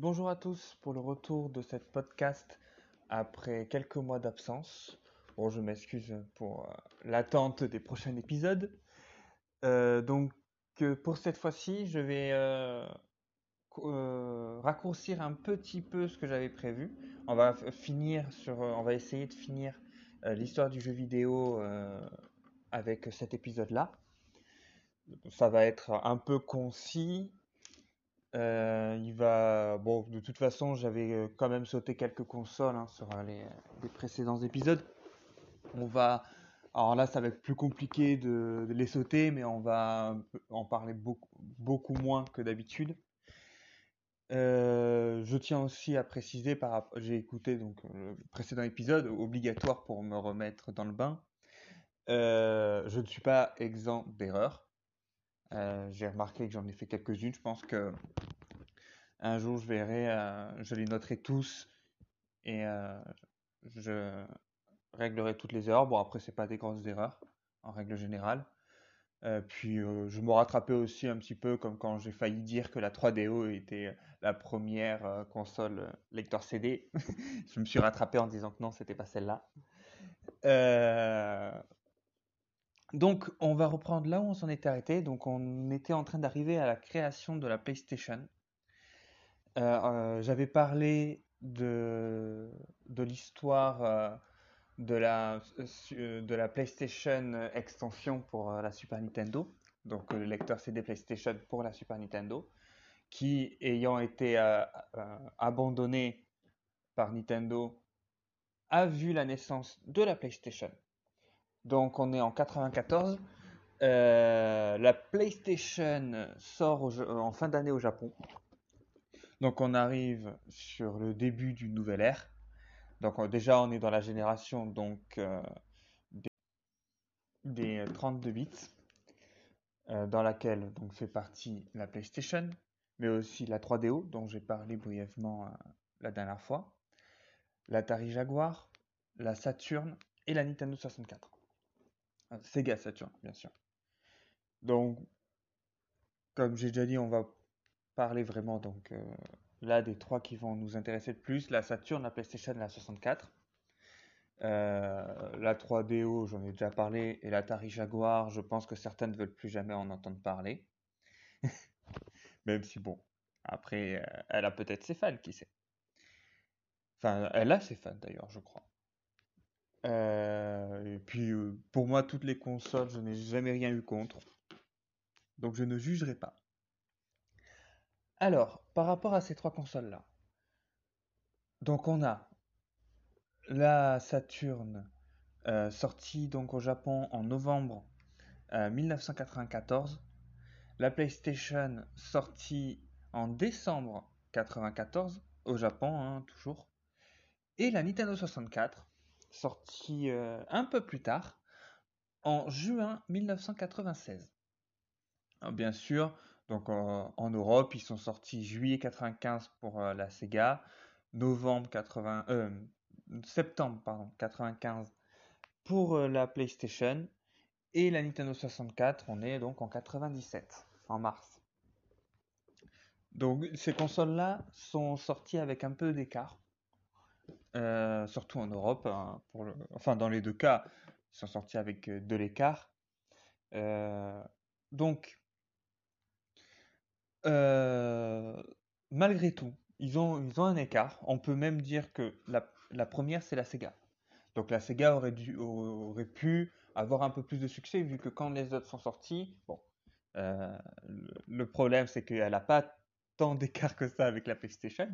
Bonjour à tous pour le retour de cette podcast après quelques mois d'absence. Bon, je m'excuse pour euh, l'attente des prochains épisodes. Euh, donc, euh, pour cette fois-ci, je vais co- raccourcir un petit peu ce que j'avais prévu. On va essayer de finir l'histoire du jeu vidéo avec cet épisode-là. Ça va être un peu concis. Euh, il va, bon, de toute façon, j'avais euh, quand même sauté quelques consoles hein, sur euh, les, précédents épisodes. On va, alors là, ça va être plus compliqué de, les sauter, mais on va en parler beaucoup, beaucoup moins que d'habitude. Je tiens aussi à préciser, j'ai écouté donc le précédent épisode, obligatoire pour me remettre dans le bain. Je ne suis pas exempt d'erreurs. Euh, j'ai remarqué que j'en ai fait quelques-unes. Je pense que un jour je verrai, euh, je les noterai tous et euh, je réglerai toutes les erreurs. Bon, après, c'est pas des grosses erreurs en règle générale. Puis je me rattrapais aussi un petit peu comme quand j'ai failli dire que la 3DO était la première console lecteur CD. Je me suis rattrapé en disant que non, c'était pas celle-là. Donc on va reprendre là où on s'en était arrêté. Donc on était en train d'arriver à la création de la PlayStation. Euh, euh, j'avais parlé de, l'histoire euh, de la, de la PlayStation extension pour la Super Nintendo, donc le lecteur CD PlayStation pour la Super Nintendo, qui ayant été abandonné par Nintendo, a vu la naissance de la PlayStation. Donc on est en 94. Euh, la PlayStation sort Ja- en fin d'année au Japon. Donc on arrive sur le début d'une nouvelle ère. Donc euh, déjà on est dans la génération donc euh, des, des 32 bits euh, dans laquelle donc fait partie la PlayStation, mais aussi la 3DO dont j'ai parlé brièvement euh, la dernière fois, l'Atari Jaguar, la Saturn et la Nintendo 64. Euh, Sega Saturn bien sûr. Donc comme j'ai déjà dit on va parler vraiment donc euh, là des trois qui vont nous intéresser le plus, la Saturn, la PlayStation la 64. Euh, la 3DO, j'en ai déjà parlé, et l'Atari Jaguar, je pense que certains ne veulent plus jamais en entendre parler. Même si, bon, après, elle a peut-être ses fans, qui sait. Enfin, elle a ses fans d'ailleurs, je crois. Euh, et puis, euh, pour moi, toutes les consoles, je n'ai jamais rien eu contre. Donc, je ne jugerai pas. Alors, par rapport à ces trois consoles-là, donc on a la Saturn, euh, sortie donc au Japon en novembre euh, 1994, la PlayStation sortie en décembre 94 au Japon, hein, toujours, et la Nintendo 64 sortie euh, un peu plus tard en juin 1996. Alors, bien sûr, donc en Europe, ils sont sortis juillet 95 pour euh, la Sega, novembre 80, euh, septembre pardon 95 pour la PlayStation et la Nintendo 64, on est donc en 97, en mars. Donc ces consoles-là sont sorties avec un peu d'écart, euh, surtout en Europe. hein, Enfin, dans les deux cas, ils sont sortis avec euh, de l'écart. Euh, donc, malgré tout, ils ont, ils ont un écart. On peut même dire que la, la première, c'est la Sega. Donc la Sega aurait dû, aurait pu avoir un peu plus de succès vu que quand les autres sont sortis, bon, le, le problème c'est qu'elle n'a pas tant d'écart que ça avec la PlayStation,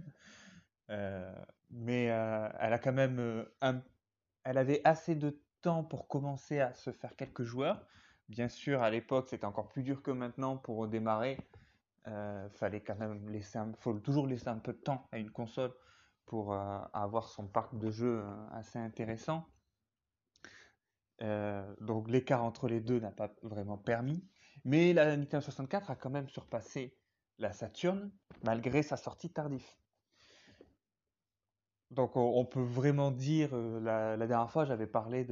mais euh, elle a quand même euh, elle avait assez de temps pour commencer à se faire quelques joueurs. Bien sûr, à l'époque, c'était encore plus dur que maintenant pour démarrer. Euh, fallait quand même laisser un, faut toujours laisser un peu de temps à une console pour euh, avoir son parc de jeux euh, assez intéressant. Euh, donc l'écart entre les deux n'a pas vraiment permis. Mais la Nintendo 64 a quand même surpassé la Saturn malgré sa sortie tardive. Donc on, peut vraiment dire, euh, la, dernière fois j'avais parlé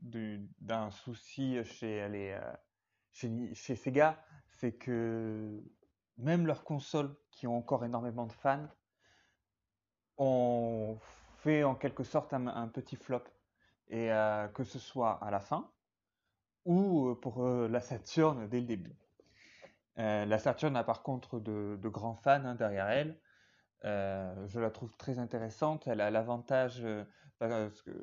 d'un souci chez, les, euh, chez, Sega, c'est que même leurs consoles qui ont encore énormément de fans on fait en quelque sorte un, petit flop. Et que ce soit à la fin ou pour la Saturne dès le début. la Saturne a par contre de, grands fans hein, derrière elle. Je la trouve très intéressante. Elle a l'avantage,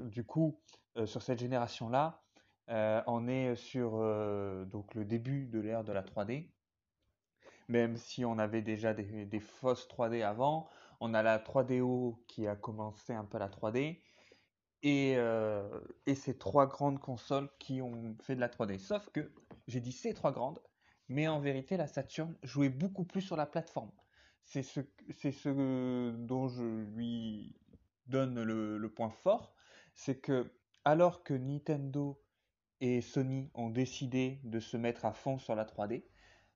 du coup, sur cette génération-là, on est sur donc le début de l'ère de la 3D même si on avait déjà des, fausses 3D avant. On a la 3DO qui a commencé un peu la 3D. Euh, et, ces trois grandes consoles qui ont fait de la 3D. Sauf que j'ai dit ces trois grandes, mais en vérité la Saturn jouait beaucoup plus sur la plateforme. C'est ce, dont je lui donne le point fort, c'est que alors que Nintendo et Sony ont décidé de se mettre à fond sur la 3D,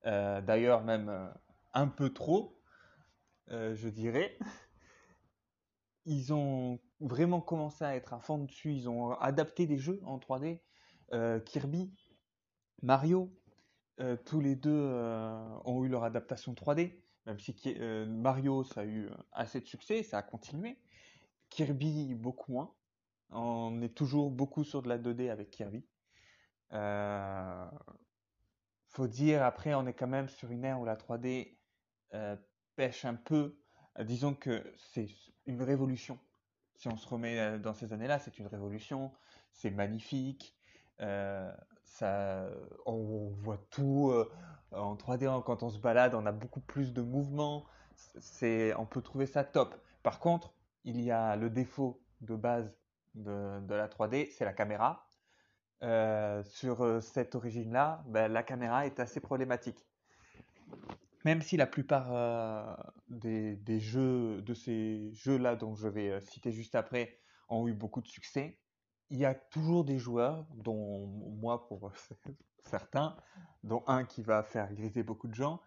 euh, d'ailleurs même euh, un peu trop, euh, je dirais. Ils ont vraiment commencé à être à fond dessus, ils ont adapté des jeux en 3D. Kirby, Mario, tous les deux ont eu leur adaptation 3D, même si Mario ça a eu assez de succès, ça a continué. Kirby beaucoup moins. On est toujours beaucoup sur de la 2D avec Kirby faut dire, après, on est quand même sur une ère où la 3D euh, pêche un peu. Euh, disons que c'est une révolution. Si on se remet euh, dans ces années-là, c'est une révolution. C'est magnifique. ça, on, voit tout en 3D. Quand on se balade, on a beaucoup plus de mouvements. C'est, on peut trouver ça top. Par contre, il y a le défaut de base de, la 3D, c'est la caméra. Euh, sur euh, cette origine-là, ben, la caméra est assez problématique. Même si la plupart euh, des, jeux, de ces jeux-là dont je vais citer juste après, ont eu beaucoup de succès, il y a toujours des joueurs, dont moi pour certains, dont un qui va faire griser beaucoup de gens,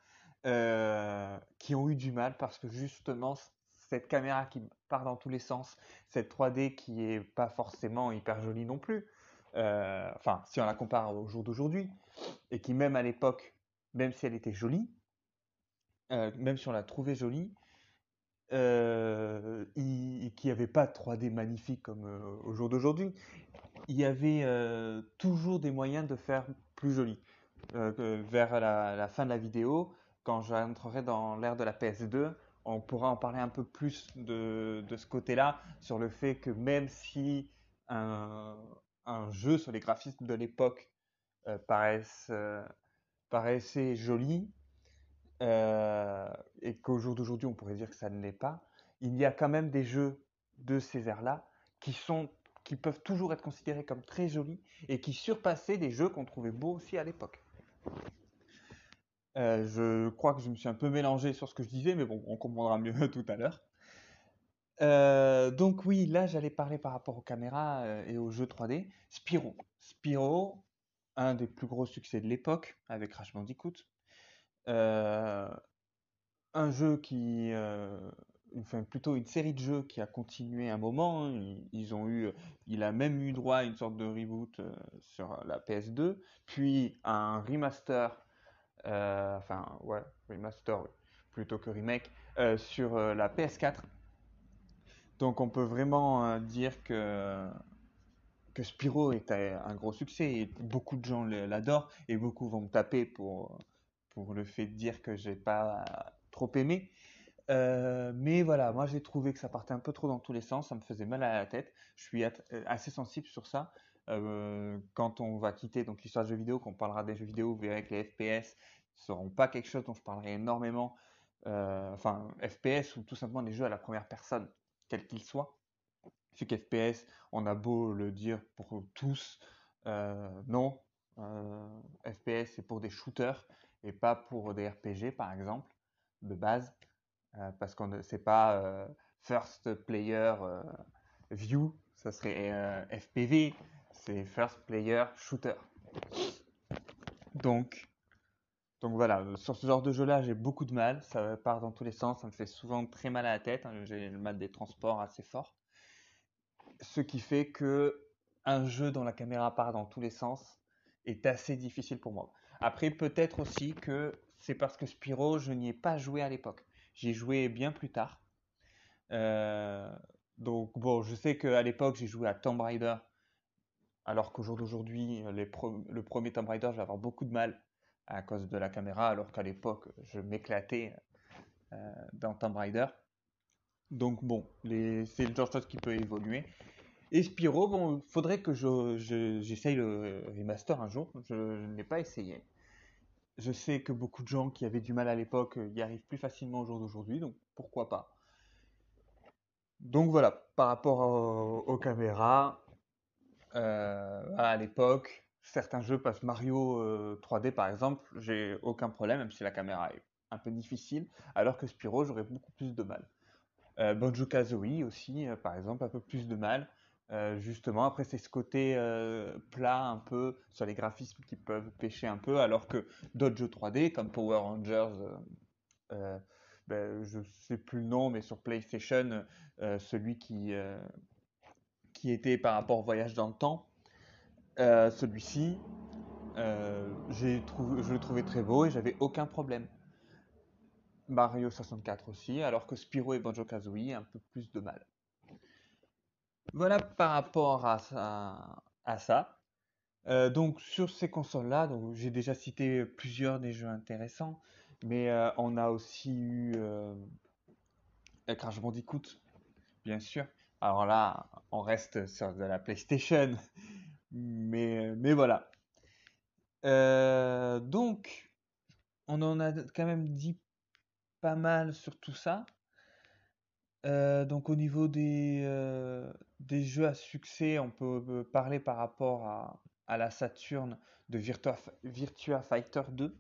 qui ont eu du mal parce que justement cette caméra qui part dans tous les sens, cette 3D qui est pas forcément hyper jolie non plus, euh, enfin, si on la compare au jour d'aujourd'hui, et qui même à l'époque, même si elle était jolie, euh, même si on la trouvait jolie, euh, qui n'y avait pas 3D magnifique comme au jour d'aujourd'hui, il y avait toujours des moyens de faire plus joli. vers la, fin de la vidéo, quand j'entrerai dans l'ère de la PS2, on pourra en parler un peu plus de, ce côté-là, sur le fait que même si un, jeu sur les graphismes de l'époque euh, euh, paraissait joli euh, et qu'au jour d'aujourd'hui on pourrait dire que ça ne l'est pas, il y a quand même des jeux de ces airs-là qui sont qui peuvent toujours être considérés comme très jolis et qui surpassaient des jeux qu'on trouvait beaux aussi à l'époque. je crois que je me suis un peu mélangé sur ce que je disais, mais bon, on comprendra mieux tout à l'heure. Euh, donc oui, là j'allais parler par rapport aux caméras euh, et aux jeux 3D. Spyro. Spyro, un des plus gros succès de l'époque avec Crash Bandicoot. Euh, un jeu qui, enfin plutôt une série de jeux qui a continué un moment. Hein. Ils, ont eu, il a même eu droit à une sorte de reboot sur la PS2, puis un remaster, enfin ouais, remaster plutôt que remake sur la PS4 donc on peut vraiment euh, dire que, que Spyro est un gros succès et beaucoup de gens l'adorent et beaucoup vont me taper pour, pour le fait de dire que j'ai pas trop aimé. Euh, mais voilà, moi j'ai trouvé que ça partait un peu trop dans tous les sens, ça me faisait mal à la tête. Je suis euh, assez sensible sur ça. quand on va quitter donc l'histoire des jeux vidéo, qu'on parlera des jeux vidéo, vous verrez que les FPS ne seront pas quelque chose dont je parlerai énormément. enfin, FPS ou tout simplement des jeux à la première personne quel qu'il soit. Vu FPS, on a beau le dire pour tous, euh, non, euh, FPS c'est pour des shooters et pas pour des RPG par exemple, de base, euh, parce qu'on c'est pas first player view, ça serait FPV, c'est first player shooter. Donc, donc voilà, sur ce genre de jeu-là, j'ai beaucoup de mal. Ça part dans tous les sens, ça me fait souvent très mal à la tête. Hein. J'ai le mal des transports assez fort. Ce qui fait que un jeu dont la caméra part dans tous les sens est assez difficile pour moi. Après, peut-être aussi que c'est parce que Spyro, je n'y ai pas joué à l'époque. J'y ai joué bien plus tard. donc bon, je sais qu'à l'époque j'ai joué à Tomb Raider, alors qu'au jour d'aujourd'hui, le premier Tomb Raider, je vais avoir beaucoup de mal à cause de la caméra, alors qu'à l'époque, je m'éclatais dans Tomb Raider. Donc bon, c'est le genre de chose qui peut évoluer. Et Spyro, bon, faudrait que j'essaye le remaster un jour. Je, l'ai pas essayé. Je sais que beaucoup de gens qui avaient du mal à l'époque y arrivent plus facilement au jour d'aujourd'hui, donc pourquoi pas. Donc voilà, par rapport aux, caméras, euh, à l'époque, certains jeux passent Mario 3D euh, par exemple, j'ai aucun problème, même si la caméra est un peu difficile, alors que Spyro, j'aurais beaucoup plus de mal. Euh, Banjo Kazooie aussi, par exemple, un peu plus de mal. Euh, justement, après, c'est ce côté euh, plat un peu sur les graphismes qui peuvent pêcher un peu, alors que d'autres jeux 3D comme Power Rangers, euh, ben, je sais plus le nom, mais sur PlayStation, celui qui, qui était par rapport au voyage dans le temps, celui-ci, je le trouvais très beau et j'avais aucun problème. Mario 64 aussi, alors que Spyro et Banjo Kazooie un peu plus de mal. Voilà par rapport à ça. Euh, donc sur ces consoles-là, j'ai déjà cité plusieurs des jeux intéressants, mais euh, on a aussi eu euh, Crash Bandicoot, bien sûr. Alors là, on reste sur de la PlayStation, mais, mais voilà. donc, on en a quand même dit pas mal sur tout ça. Euh, donc au niveau des, euh, des jeux à succès, on peut euh, parler par rapport à, la Saturn de Virtua, Fighter 2.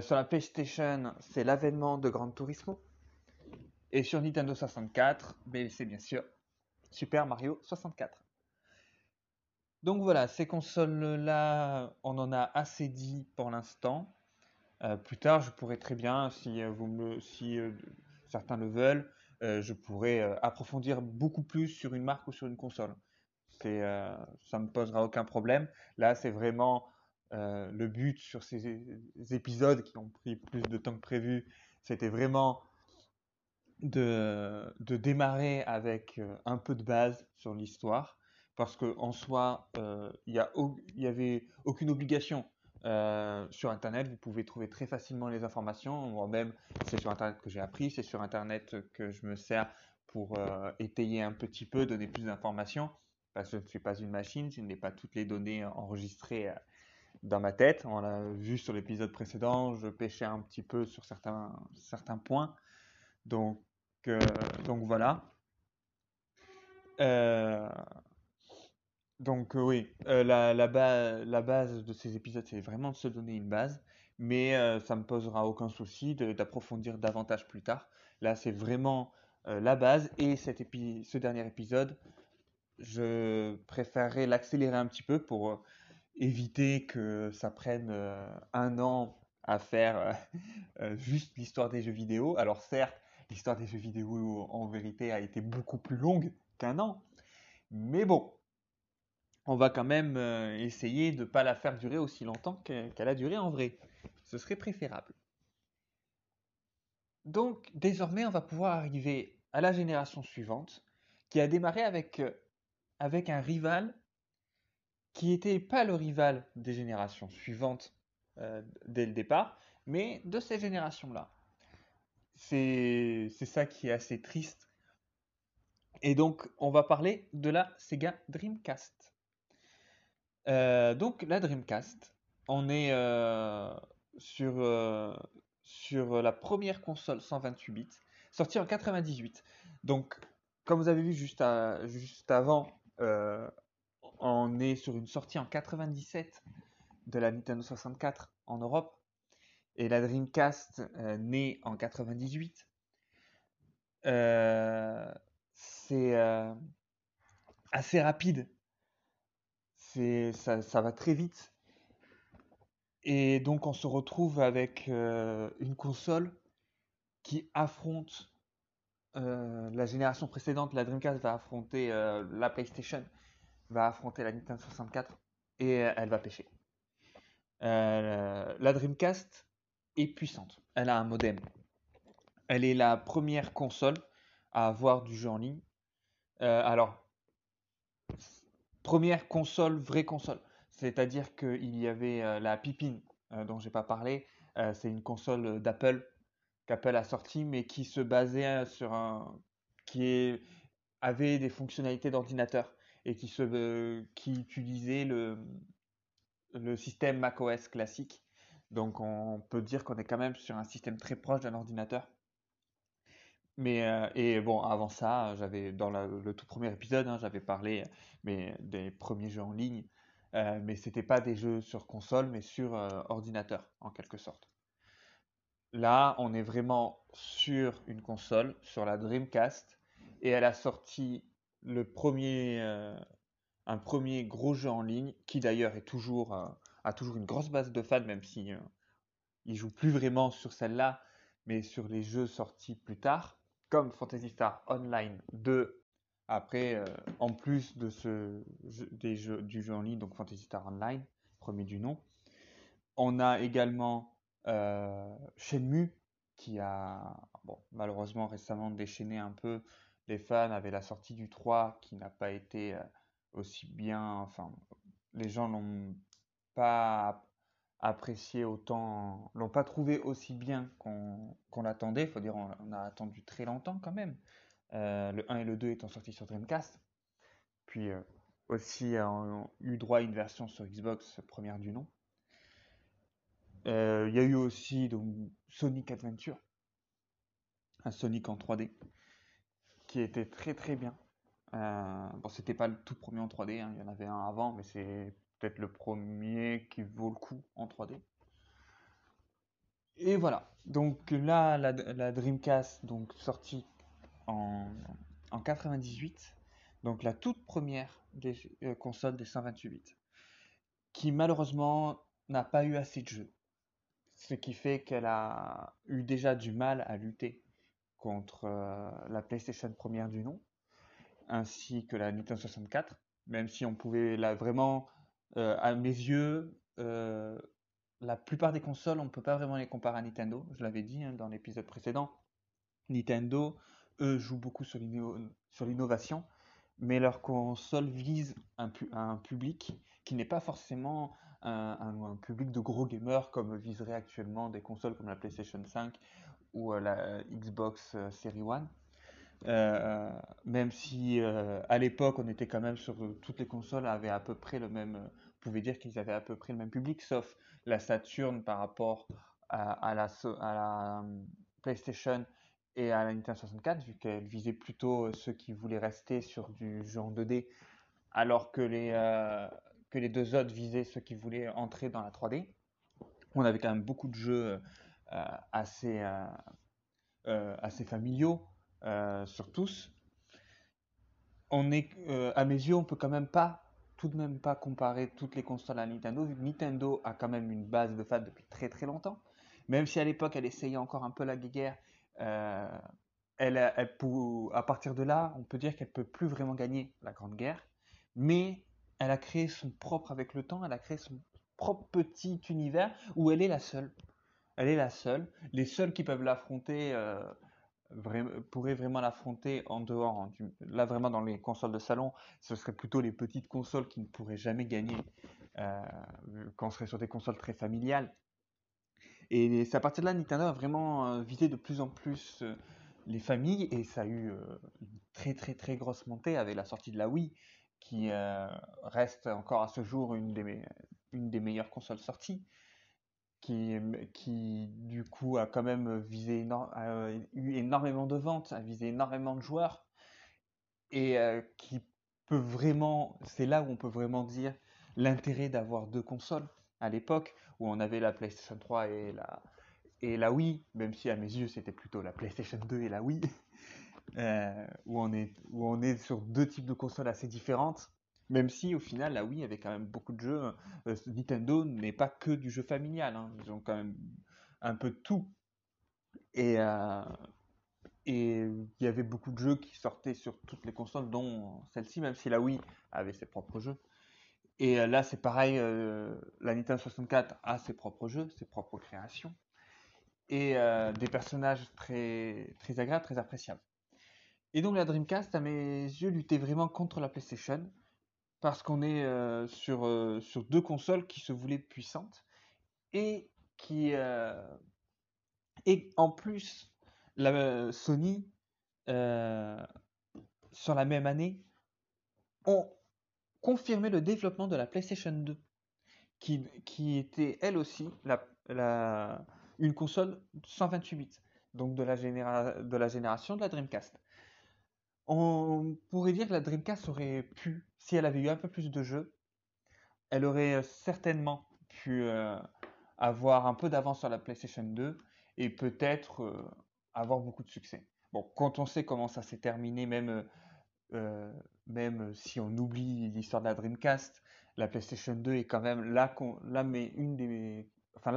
sur la PlayStation, c'est l'avènement de Gran Turismo. Et sur Nintendo 64, ben, c'est bien sûr Super Mario 64. Donc voilà, ces consoles-là, on en a assez dit pour l'instant. plus tard, je pourrais très bien, si, certains le veulent, je pourrais euh, approfondir beaucoup plus sur une marque ou sur une console. Euh, ça me posera aucun problème. Là, c'est vraiment le but sur ces épisodes qui ont pris plus de temps que prévu. C'était vraiment de, de, démarrer avec un peu de base sur l'histoire, parce qu'en soi, il n'y avait aucune obligation euh, sur Internet, vous pouvez trouver très facilement les informations. Moi-même, c'est sur Internet que j'ai appris, c'est sur Internet que je me sers pour euh, étayer un petit peu, donner plus d'informations, parce que je ne suis pas une machine, je n'ai pas toutes les données enregistrées euh, dans ma tête. On l'a vu sur l'épisode précédent, je pêchais un petit peu sur certains, certains points. Donc, donc voilà. Donc euh, oui, euh, la, la, base de ces épisodes, c'est vraiment de se donner une base, mais euh, ça ne me posera aucun souci d'approfondir davantage plus tard. Là, c'est vraiment la base, et cet ce dernier épisode, je préférerais l'accélérer un petit peu pour éviter que ça prenne un an à faire juste l'histoire des jeux vidéo. Alors certes, l'histoire des jeux vidéo en vérité a été beaucoup plus longue qu'un an, mais bon, on va quand même euh, essayer de ne pas la faire durer aussi longtemps qu'elle a duré en vrai. Ce serait préférable. Donc désormais, on va pouvoir arriver à la génération suivante, qui a démarré avec, euh, un rival qui n'était pas le rival des générations suivantes euh, dès le départ, mais de ces générations-là. C'est ça qui est assez triste. Et donc, on va parler de la Sega Dreamcast. Euh, donc la Dreamcast, on est euh, sur, euh, sur la première console 128 bits, sortie en 98. Donc comme vous avez vu juste, juste avant, on est sur une sortie en 97 de la Nintendo 64 en Europe et la Dreamcast née en 98. c'est assez rapide ça, va très vite. Et donc on se retrouve avec euh, une console qui affronte euh, la génération précédente. La Dreamcast va affronter euh, la PlayStation, va affronter la Nintendo 64 et elle va pêcher. la Dreamcast est puissante. Elle a un modem. Elle est la première console à avoir du jeu en ligne. alors, première console, vraie console. C'est-à-dire qu'il y avait la Pipine dont j'ai pas parlé. c'est une console d'Apple qu'Apple a sorti, mais qui se basait sur un, qui avait des fonctionnalités d'ordinateur et qui utilisait le système macOS classique. Donc on peut dire qu'on est quand même sur un système très proche d'un ordinateur. Mais euh, et bon, avant ça, j'avais dans le tout premier épisode, hein, j'avais parlé mais des premiers jeux en ligne, euh, mais c'était pas des jeux sur console, mais sur euh, ordinateur en quelque sorte. Là, on est vraiment sur une console, sur la Dreamcast, et elle a sorti le premier, un premier gros jeu en ligne, qui d'ailleurs est toujours a toujours une grosse base de fans, même si il joue plus vraiment sur celle-là, mais sur les jeux sortis plus tard Fantasy Star Online 2. Après, euh, en plus de ce des jeux, du jeu en ligne, donc Fantasy Star Online, premier du nom, on a également euh, Shenmue qui a malheureusement récemment déchaîné un peu les fans avec la sortie du 3 qui n'a pas été euh, aussi bien, enfin les gens l'ont pas apprécié autant, l'ont pas trouvé aussi bien qu'on l'attendait. Il faut dire, on, a attendu très longtemps quand même. Euh, le 1 et le 2 étant sortis sur Dreamcast. Puis euh, aussi ont eu droit à une version sur Xbox première du nom. Euh, il y a eu aussi donc, Sonic Adventure, un Sonic en 3D, qui était très très bien. bon, c'était pas le tout premier en 3D, hein. il y en avait un avant, mais c'est peut-être le premier qui vaut le coup en 3D. Et voilà. Donc là, la, Dreamcast, donc sortie en, en 98, donc la toute première des euh, consoles des 128 bits, qui malheureusement n'a pas eu assez de jeux. Ce qui fait qu'elle a eu déjà du mal à lutter contre euh, la PlayStation première du nom, ainsi que la Nintendo 64, même si on pouvait la vraiment euh, à mes yeux, euh, la plupart des consoles, on ne peut pas vraiment les comparer à Nintendo. Je l'avais dit hein, dans l'épisode précédent. Nintendo, eux, jouent beaucoup sur l'innovation, mais leur console vise un, public qui n'est pas forcément un, public de gros gamers comme viseraient actuellement des consoles comme la PlayStation 5 ou euh, la Xbox Series One. Euh, même si euh, à l'époque on était quand même sur toutes les consoles avaient à peu près le même, euh, dire qu'ils avaient à peu près le même public, sauf la Saturn par rapport à, la, la PlayStation et à la Nintendo 64, vu qu'elle visait plutôt ceux qui voulaient rester sur du jeu en 2D, alors que les, que les deux autres visaient ceux qui voulaient entrer dans la 3D. On avait quand même beaucoup de jeux assez, assez familiaux. Euh, sur tous, on est, euh, à mes yeux, on peut quand même pas, tout de même pas comparer toutes les consoles à Nintendo, Nintendo a quand même une base de fans depuis très très longtemps. Même si à l'époque elle essayait encore un peu la guerre, euh, elle, à partir de là, on peut dire qu'elle peut plus vraiment gagner la grande guerre, mais elle a créé son propre avec le temps, elle a créé son propre petit univers où elle est la seule. Elle est la seule. Les seuls qui peuvent l'affronter, pourrait vraiment l'affronter en dehors. Hein, là, vraiment, dans les consoles de salon, ce serait plutôt les petites consoles qui ne pourraient jamais gagner euh, quand on serait sur des consoles très familiales. Et c'est à partir de là, Nintendo a vraiment euh, visé de plus en plus euh, les familles et ça a eu une très très très grosse montée avec la sortie de la Wii qui reste encore à ce jour une des meilleures consoles sorties qui, du coup a quand même visé eu énormément de ventes, a visé énormément de joueurs. Et euh, qui peut vraiment, c'est là où on peut vraiment dire l'intérêt d'avoir deux consoles à l'époque où on avait la PlayStation 3 et la et la Wii, même si à mes yeux c'était plutôt la PlayStation 2 et la Wii, euh, où on est où on est sur deux types de consoles assez différentes même si au final, la Wii avait quand même beaucoup de jeux. Euh, Nintendo n'est pas que du jeu familial. Hein. Ils ont quand même un peu tout. Et euh, et il y avait beaucoup de jeux qui sortaient sur toutes les consoles, dont celle-ci, même si la Wii avait ses propres jeux. Et euh, là, c'est pareil, la Nintendo 64 a ses propres jeux, ses propres créations, et des personnages très, très agréables, très appréciables. Et donc la Dreamcast, à mes yeux, luttait vraiment contre la PlayStation parce qu'on est euh, sur, euh, sur deux consoles qui se voulaient puissantes et qui euh, et en plus la Sony sur la même année ont confirmé le développement de la PlayStation 2 qui, qui était elle aussi la, la, une console 128 bits donc de la, de la génération de la Dreamcast. On pourrait dire que la Dreamcast aurait pu, si elle avait eu un peu plus de jeux, elle aurait euh, certainement pu euh, avoir un peu d'avance sur la PlayStation 2 et peut-être euh, avoir beaucoup de succès. Bon, quand on sait comment ça s'est terminé, même, si on oublie l'histoire de la Dreamcast, la PlayStation 2 est quand même la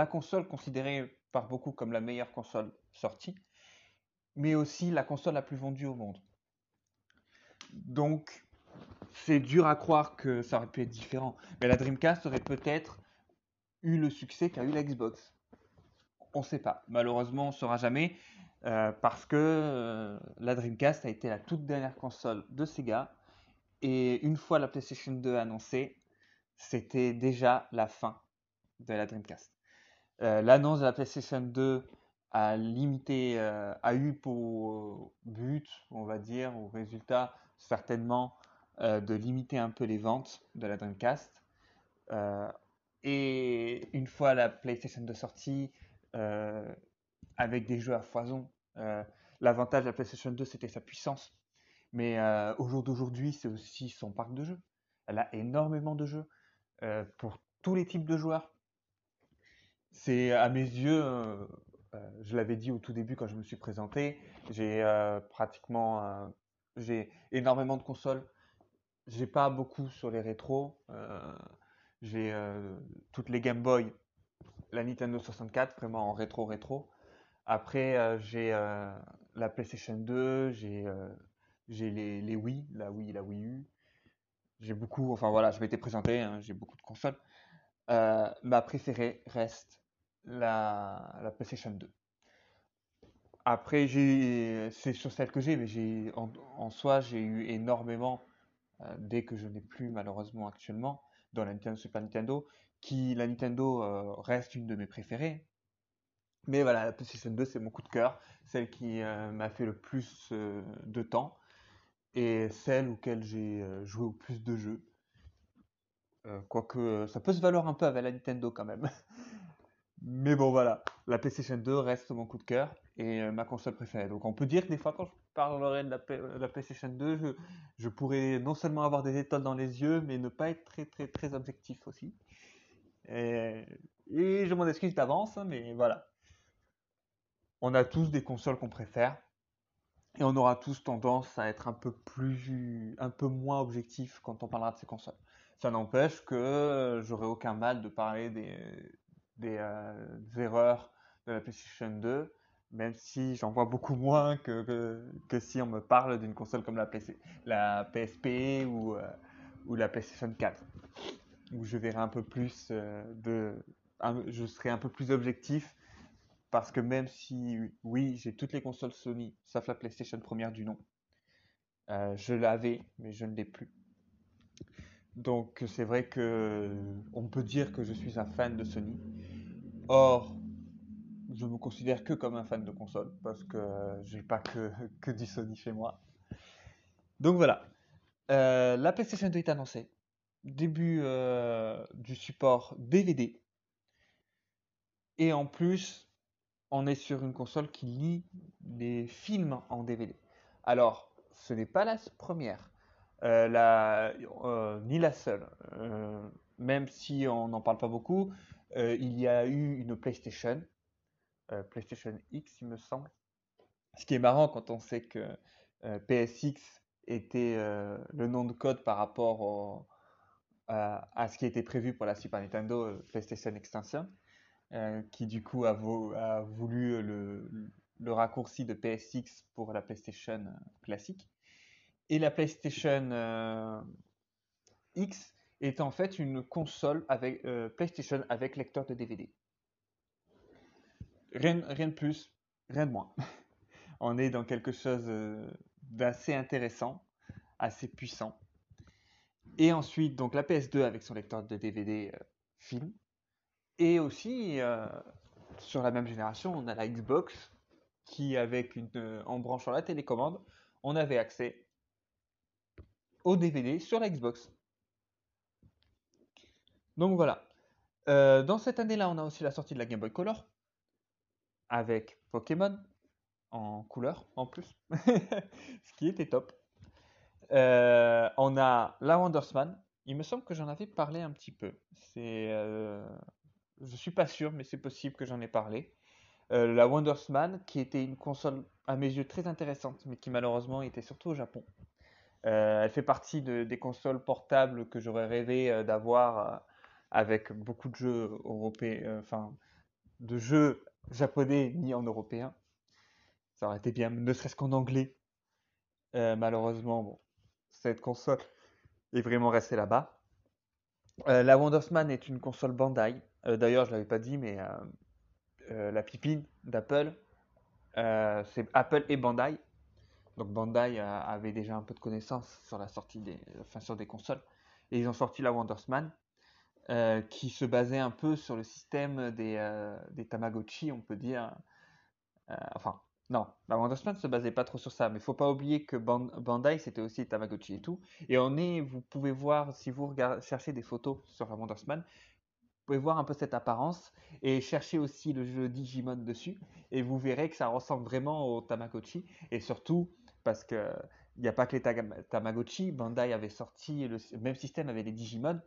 console considérée par beaucoup comme la meilleure console sortie, mais aussi la console la plus vendue au monde. Donc, c'est dur à croire que ça aurait pu être différent. Mais la Dreamcast aurait peut-être eu le succès qu'a eu la Xbox. On ne sait pas. Malheureusement, on ne saura jamais. Euh, parce que euh, la Dreamcast a été la toute dernière console de Sega. Et une fois la PlayStation 2 annoncée, c'était déjà la fin de la Dreamcast. Euh, l'annonce de la PlayStation 2 a limité, a eu pour but, on va dire, ou résultat, certainement euh, de limiter un peu les ventes de la Dreamcast. Euh, et une fois la PlayStation 2 sortie, euh, avec des jeux à foison, l'avantage de la PlayStation 2 c'était sa puissance. Mais au jour d'aujourd'hui, c'est aussi son parc de jeux. Elle a énormément de jeux pour tous les types de joueurs. C'est à mes yeux, je l'avais dit au tout début quand je me suis présenté, j'ai pratiquement j'ai énormément de consoles. J'ai pas beaucoup sur les rétros. Euh, j'ai euh, toutes les Game Boy, la Nintendo 64, vraiment en rétro rétro. Après, euh, j'ai la PlayStation 2, j'ai j'ai les, les, Wii, la Wii, la Wii U. J'ai beaucoup, enfin voilà, je m'étais présenté, hein, j'ai beaucoup de consoles. ma préférée reste la, la PlayStation 2. Après, c'est sur celle que j'ai, mais en, soi, j'ai eu énormément, euh, dès que je n'ai plus malheureusement actuellement, dans la Nintendo Super Nintendo, qui, la Nintendo euh, reste une de mes préférées. Mais voilà, la PlayStation 2, c'est mon coup de cœur, celle qui euh, m'a fait le plus de temps, et celle auquel j'ai joué au plus de jeux. quoique, ça peut se valoir un peu avec la Nintendo quand même. Mais bon, voilà, la PlayStation 2 reste mon coup de cœur et euh, ma console préférée. Donc on peut dire que des fois, quand je parlerai de la, PlayStation 2, je, pourrais non seulement avoir des étoiles dans les yeux, mais ne pas être très, très, très objectif aussi. Et, je m'en excuse d'avance, hein, mais voilà. On a tous des consoles qu'on préfère et on aura tous tendance à être un peu plus, un peu moins objectif quand on parlera de ces consoles. Ça n'empêche que j'aurai aucun mal de parler des, des, euh, erreurs de la PlayStation 2, même si j'en vois beaucoup moins que, que, si on me parle d'une console comme la, PC, la PSP ou, euh, ou la PlayStation 4, où je verrai un peu plus euh, de. je serai un peu plus objectif parce que même si, oui, j'ai toutes les consoles Sony, sauf la PlayStation première du nom, je l'avais, mais je ne l'ai plus. Donc c'est vrai que on peut dire que je suis un fan de Sony. Or, je me considère que comme un fan de console parce que j'ai pas que, que du Sony chez moi. Donc voilà. Euh, la PlayStation 2 est annoncée. Début euh, du support DVD. Et en plus, on est sur une console qui lit les films en DVD. Alors, ce n'est pas la première. Euh, ni la seule. Même si on n'en parle pas beaucoup, il y a eu une PlayStation, PlayStation X, il me semble. Ce qui est marrant quand on sait que PSX était le nom de code par rapport à, ce qui était prévu pour la Super Nintendo PlayStation Extension, qui du coup a, voulu le, raccourci de PSX pour la PlayStation classique. Et la PlayStation euh, X est en fait une console avec euh, PlayStation avec lecteur de DVD. Rien, de plus, rien de moins. On est dans quelque chose euh, d'assez intéressant, assez puissant. Et ensuite, donc la PS2 avec son lecteur de DVD film. Et aussi, sur la même génération, on a la Xbox qui, avec une, en branchant la télécommande, on avait accès au DVD sur la Xbox. Donc voilà. Euh, dans cette année-là, on a aussi la sortie de la Game Boy Color avec Pokémon en couleur en plus, ce qui était top. Euh, on a la Wondersman. Il me semble que j'en avais parlé un petit peu. C'est, euh, je suis pas sûr, mais c'est possible que j'en ai parlé. Euh, la Wondersman, qui était une console à mes yeux très intéressante, mais qui malheureusement était surtout au Japon. elle fait partie des consoles portables que j'aurais rêvé d'avoir avec beaucoup de jeux européens, euh, de jeux japonais mis en européen. Ça aurait été bien, ne serait-ce qu'en anglais. Euh, malheureusement, bon, cette console est vraiment restée là-bas. Euh, la Wondersman est une console Bandai. D'ailleurs, je ne l'avais pas dit, mais la pipine d'Apple, c'est Apple et Bandai. Donc Bandai avait déjà un peu de connaissances sur la sortie des, enfin, sur des consoles. Et ils ont sorti la Wondersman. Euh, qui se basait un peu sur le système des, euh, Tamagotchi, on peut dire. Euh, enfin, non, la Wondersman ne se basait pas trop sur ça, mais il faut pas oublier que Bandai c'était aussi Tamagotchi et tout. Et on est, vous pouvez voir, si vous cherchez des photos sur la Wondersman, vous pouvez voir un peu cette apparence et chercher aussi le jeu Digimon dessus, et vous verrez que ça ressemble vraiment au Tamagotchi, et surtout parce que il n'y a pas que les Tamagotchi, Bandai avait sorti le même système avec les Digimon,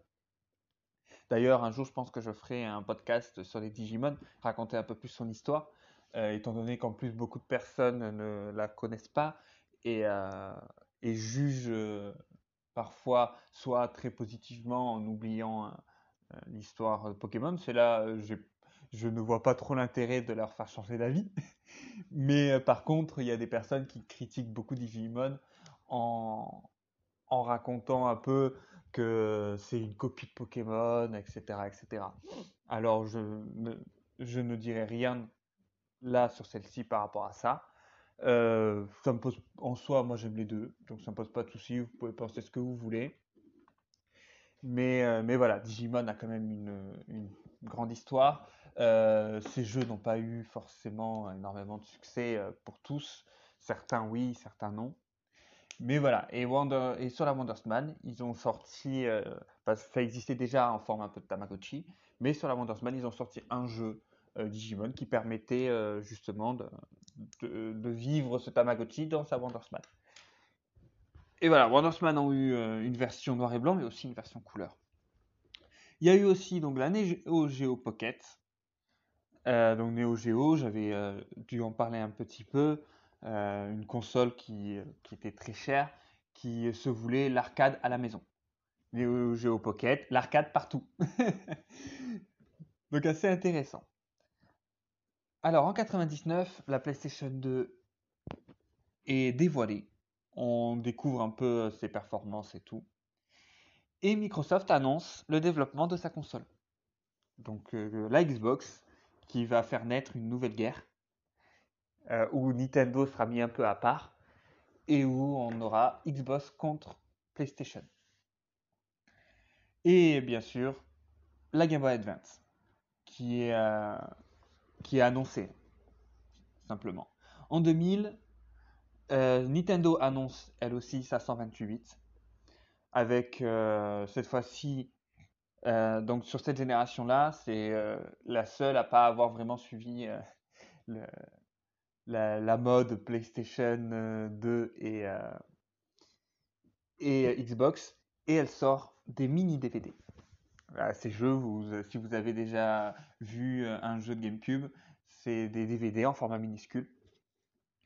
D'ailleurs, un jour, je pense que je ferai un podcast sur les Digimon, raconter un peu plus son histoire, euh, étant donné qu'en plus beaucoup de personnes ne la connaissent pas et, euh, jugent euh, parfois soit très positivement en oubliant l'histoire de Pokémon. C'est là, je ne vois pas trop l'intérêt de leur faire changer d'avis. Mais par contre, il y a des personnes qui critiquent beaucoup Digimon en, en racontant un peu que c'est une copie de Pokémon, etc., etc. Alors je ne, je ne dirai rien là sur celle-ci par rapport à ça. Euh, ça me pose en soi, moi j'aime les deux, donc ça me pose pas de soucis. Vous pouvez penser ce que vous voulez. Mais, euh, mais voilà, Digimon a quand même une, une grande histoire. Euh, ces jeux n'ont pas eu forcément énormément de succès pour tous. Certains oui, certains non. Mais voilà, et, Wonder, et sur la Wondersman, ils ont sorti, euh, parce que ça existait déjà en forme un peu de Tamagotchi, mais sur la Wondersman, ils ont sorti un jeu euh, Digimon qui permettait euh, justement de, vivre ce Tamagotchi dans sa Wondersman. Et voilà, Wondersman ont eu une version noir et blanc, mais aussi une version couleur. Il y a eu aussi donc la Neo Geo Pocket. donc Neo Geo, j'avais dû en parler un petit peu. Euh, une console qui, qui, était très chère, qui se voulait l'arcade à la maison. Les jeux Pocket, l'arcade partout. Donc assez intéressant. Alors en 99, la PlayStation 2 est dévoilée. On découvre un peu ses performances et tout. Et Microsoft annonce le développement de sa console. Donc euh, la Xbox qui va faire naître une nouvelle guerre euh, où Nintendo sera mis un peu à part et où on aura Xbox contre PlayStation. Et bien sûr, la Game Boy Advance qui est, euh, qui est annoncée simplement. En 2000, euh, Nintendo annonce elle aussi sa 128 avec cette fois-ci donc sur cette génération-là, c'est la seule à pas avoir vraiment suivi le, la, mode PlayStation 2 euh, et, euh, euh, Xbox, et elle sort des mini DVD. ces jeux, si vous avez déjà vu un jeu de GameCube, c'est des DVD en format minuscule,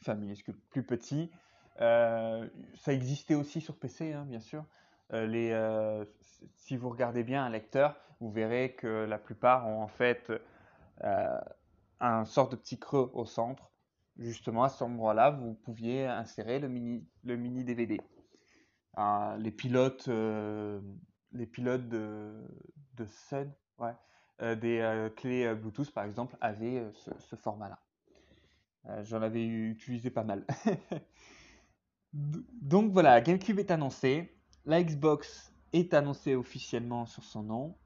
enfin minuscule, plus petit. ça existait aussi sur PC, hein, bien sûr. si vous regardez bien un lecteur, vous verrez que la plupart ont en fait un sort de petit creux au centre justement à cet endroit-là, vous pouviez insérer le mini, le mini DVD. Euh, les pilotes, euh, les pilotes de, de ouais, euh, des clés Bluetooth par exemple, avaient ce, format-là. J'en avais utilisé pas mal. Donc voilà, GameCube est annoncé, la Xbox est annoncée officiellement sur son nom.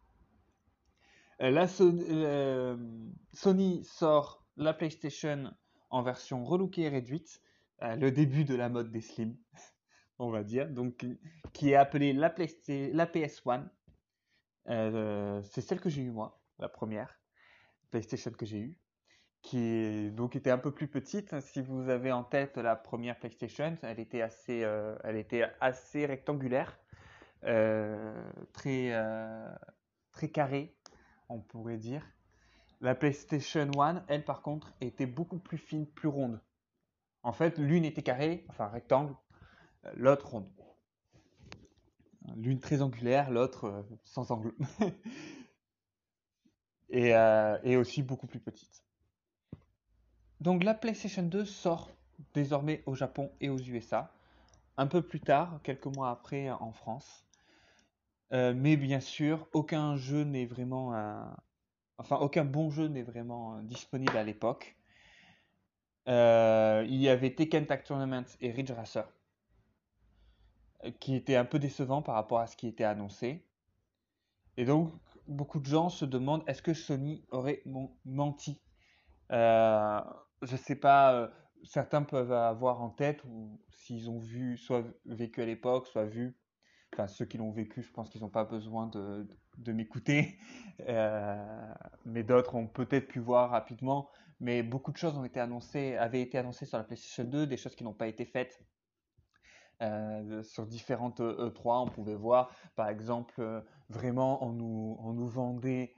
Euh, la euh, Sony sort la PlayStation en version relookée et réduite, euh, le début de la mode des slim, on va dire, donc qui est appelée la, la PS1. c'est celle que j'ai eue moi, la première PlayStation que j'ai eue qui donc était un peu plus petite. Si vous avez en tête la première PlayStation, elle était assez, euh, elle était assez rectangulaire, euh, très, euh, très carrée, on pourrait dire. La PlayStation 1, elle par contre, était beaucoup plus fine, plus ronde. En fait, l'une était carrée, enfin rectangle, l'autre ronde. L'une très angulaire, l'autre sans angle. et, et aussi beaucoup plus petite. Donc la PlayStation 2 sort désormais au Japon et aux USA, un peu plus tard, quelques mois après en France. Euh, mais bien sûr, aucun jeu n'est vraiment, enfin aucun bon jeu n'est vraiment disponible à l'époque. Euh, il y avait Tekken Tag Tournament et Ridge Racer, euh, qui étaient un peu décevants par rapport à ce qui était annoncé. Et donc, beaucoup de gens se demandent est-ce que Sony aurait menti? Je sais pas, euh, certains peuvent avoir en tête ou s'ils ont vu, soit vécu à l'époque, soit vu, enfin ceux qui l'ont vécu, je pense qu'ils n'ont pas besoin de m'écouter, euh, mais d'autres ont peut-être pu voir rapidement. Mais beaucoup de choses ont été annoncées, avaient été annoncées sur la PlayStation 2, des choses qui n'ont pas été faites. Euh, sur différentes E3, on pouvait voir, par exemple, vraiment, on nous, on nous vendait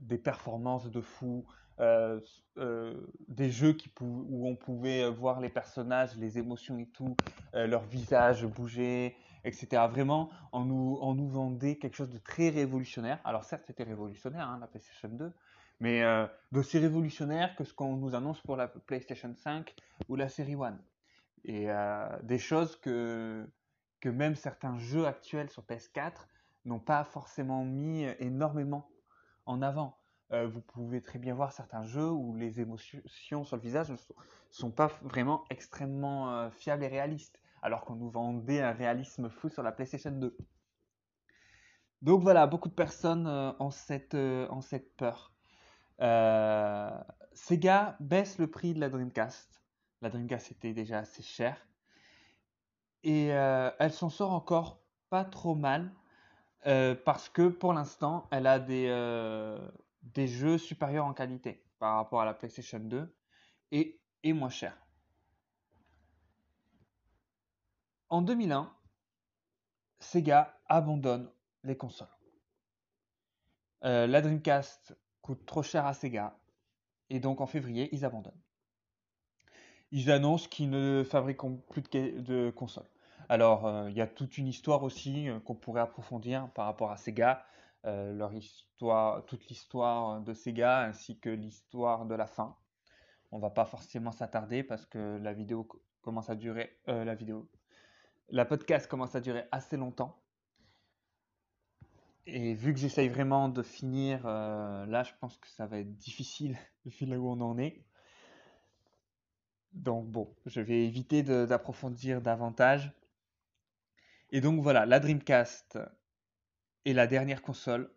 des performances de fou, euh, euh, des jeux où on pouvait voir les personnages, les émotions et tout, euh, leur visage bouger, etc. Vraiment, on nous, on nous vendait quelque chose de très révolutionnaire. Alors certes, c'était révolutionnaire, hein, la PlayStation 2, mais d'aussi révolutionnaire que ce qu'on nous annonce pour la PlayStation 5 ou la série One. Et des choses que, que même certains jeux actuels sur PS4 n'ont pas forcément mis énormément en avant. Euh, vous pouvez très bien voir certains jeux où les émotions sur le visage ne sont, pas vraiment extrêmement euh, fiables et réalistes, alors qu'on nous vendait un réalisme fou sur la PlayStation 2. Donc voilà, beaucoup de personnes euh, ont, cette, cette peur. Sega baisse le prix de la Dreamcast. La Dreamcast était déjà assez chère. Et elle s'en sort encore pas trop mal. parce que pour l'instant, elle a des, des jeux supérieurs en qualité par rapport à la PlayStation 2 et, et moins cher. En 2001, Sega abandonne les consoles. Euh, la Dreamcast coûte trop cher à Sega et donc en février, ils abandonnent. Ils annoncent qu'ils ne fabriqueront plus de, consoles. Alors, euh, il y a toute une histoire aussi euh, qu'on pourrait approfondir par rapport à Sega. Leur histoire, toute l'histoire de Sega ainsi que l'histoire de la fin. On va pas forcément s'attarder parce que la vidéo commence à durer, la vidéo, la podcast commence à durer assez longtemps. Et vu que j'essaye vraiment de finir, euh, là, je pense que ça va être difficile vu là où on en est. Donc bon, je vais éviter d'approfondir davantage. Et donc voilà, la Dreamcast et la dernière console,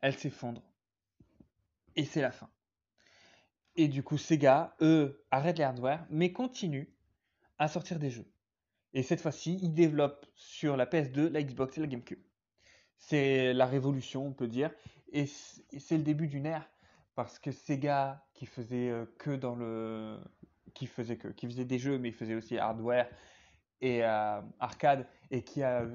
elle s'effondre. Et c'est la fin. Et du coup, Sega, eux, arrêtent les hardware, mais continuent à sortir des jeux. Et cette fois-ci, ils développent sur la PS2, la Xbox et la GameCube. C'est la révolution, on peut dire. Et c'est le début d'une ère. Parce que Sega, qui faisait euh, que dans le. qui faisait que. qui faisait des jeux, mais il faisait aussi hardware et euh, arcade, et qui a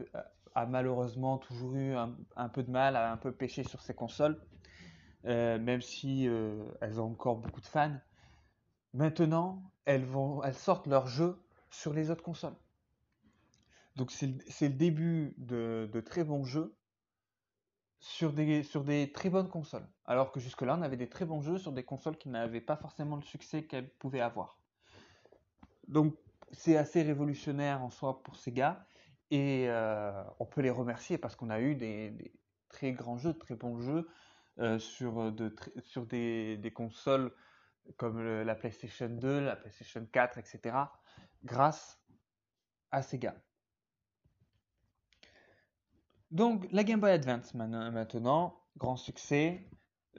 a malheureusement toujours eu un, peu de mal, à un peu pêcher sur ses consoles, euh, même si elles ont encore beaucoup de fans. Maintenant, elles, vont, elles sortent leurs jeux sur les autres consoles. Donc c'est le début de, très bons jeux sur des, très bonnes consoles. Alors que jusque-là, on avait des très bons jeux sur des consoles qui n'avaient pas forcément le succès qu'elles pouvaient avoir. Donc c'est assez révolutionnaire en soi pour Sega. Et euh, on peut les remercier parce qu'on a eu des, très grands jeux, de très bons jeux euh, sur, euh, des, consoles comme la PlayStation 2, la PlayStation 4, etc. Grâce à Sega. Donc la Game Boy Advance maintenant, grand succès,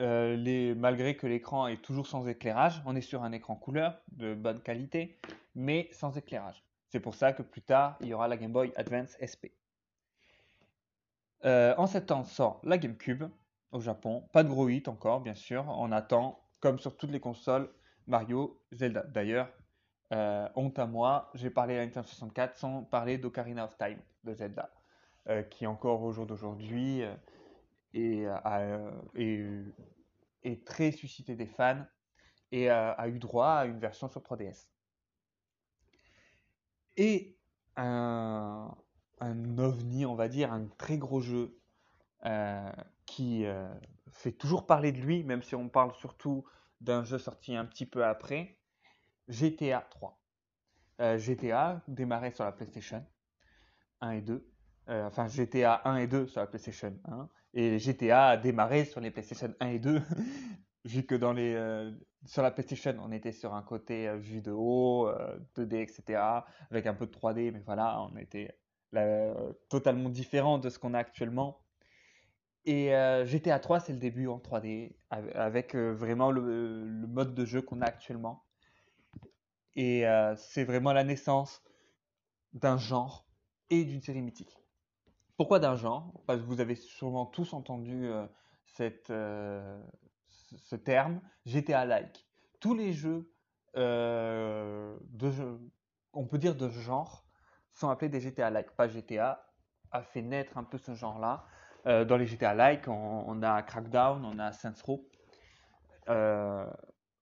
euh, malgré que l'écran est toujours sans éclairage, on est sur un écran couleur de bonne qualité, mais sans éclairage. C'est pour ça que plus tard, il y aura la Game Boy Advance SP. Euh, en septembre sort la GameCube au Japon. Pas de gros hit encore, bien sûr. On attend, comme sur toutes les consoles, Mario, Zelda. D'ailleurs, euh, honte à moi, j'ai parlé à Nintendo 64 sans parler d'Ocarina of Time de Zelda, qui encore au jour d'aujourd'hui est, est, très suscité des fans et a eu droit à une version sur 3DS. Et un, ovni, on va dire, un très gros jeu euh, qui euh, fait toujours parler de lui, même si on parle surtout d'un jeu sorti un petit peu après, GTA 3. Euh, GTA démarrait sur la PlayStation 1 et 2. Enfin, GTA 1 et 2 sur la PlayStation 1. Et GTA a démarré sur les PlayStation 1 et 2, vu que dans les, sur la PlayStation, on était sur un côté vue de haut, 2D, etc., avec un peu de 3D, mais voilà, on était totalement différent de ce qu'on a actuellement. Et euh, GTA 3, c'est le début en 3D, avec euh, vraiment le, mode de jeu qu'on a actuellement. Et euh, c'est vraiment la naissance d'un genre et d'une série mythique. Pourquoi d'un genre Parce que vous avez sûrement tous entendu cette, ce terme, GTA-like. Tous les jeux, jeu, on peut dire de genre, sont appelés des GTA-like. Pas GTA a fait naître un peu ce genre-là. Euh, dans les GTA-like, on, a Crackdown, on a Saints Row. Euh,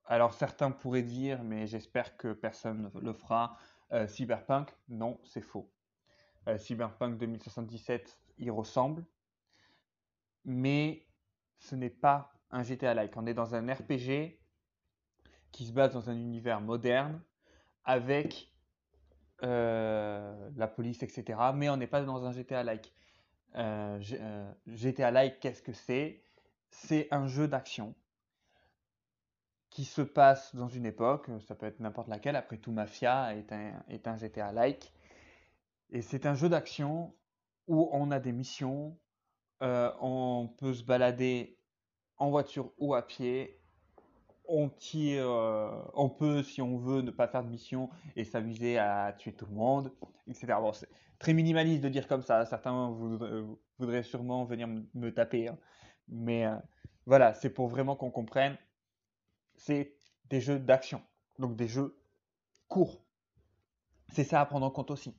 alors certains pourraient dire, mais j'espère que personne ne le fera, euh, Cyberpunk. Non, c'est faux. Cyberpunk 2077, il ressemble. Mais ce n'est pas un GTA-like. On est dans un RPG qui se base dans un univers moderne avec euh, la police, etc. Mais on n'est pas dans un GTA-like. Euh, GTA-like, euh, qu'est-ce que c'est? C'est un jeu d'action qui se passe dans une époque, ça peut être n'importe laquelle, après tout Mafia est un, est un GTA-like. Et c'est un jeu d'action où on a des missions, on peut se balader en voiture ou à pied, on tire, euh, on peut, si on veut, ne pas faire de mission et s'amuser à tuer tout le monde, etc. Bon, c'est très minimaliste de dire comme ça. Certains voudraient, sûrement venir me taper. Hein. Mais euh, voilà, c'est pour vraiment qu'on comprenne. C'est des jeux d'action. Donc des jeux courts. C'est ça à prendre en compte aussi.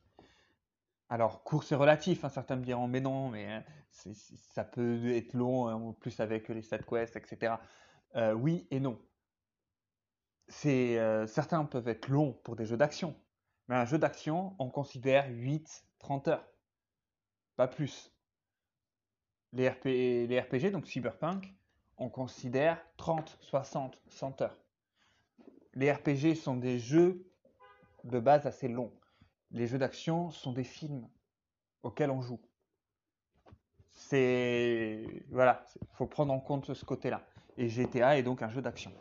Alors, court, c'est relatif. Hein. certains me diront, mais non, mais hein, ça peut être long, en plus avec les set quests, etc. Euh, oui et non euh, certains peuvent être longs pour des jeux d'action. Mais un jeu d'action, on considère 8, 30 heures. Pas plus. Les, les RPG, donc Cyberpunk, on considère 30, 60, 100 heures. Les RPG sont des jeux de base assez longs. Les jeux d'action sont des films auxquels on joue. C'est voilà, il faut prendre en compte ce côté-là. Et GTA est donc un jeu d'action.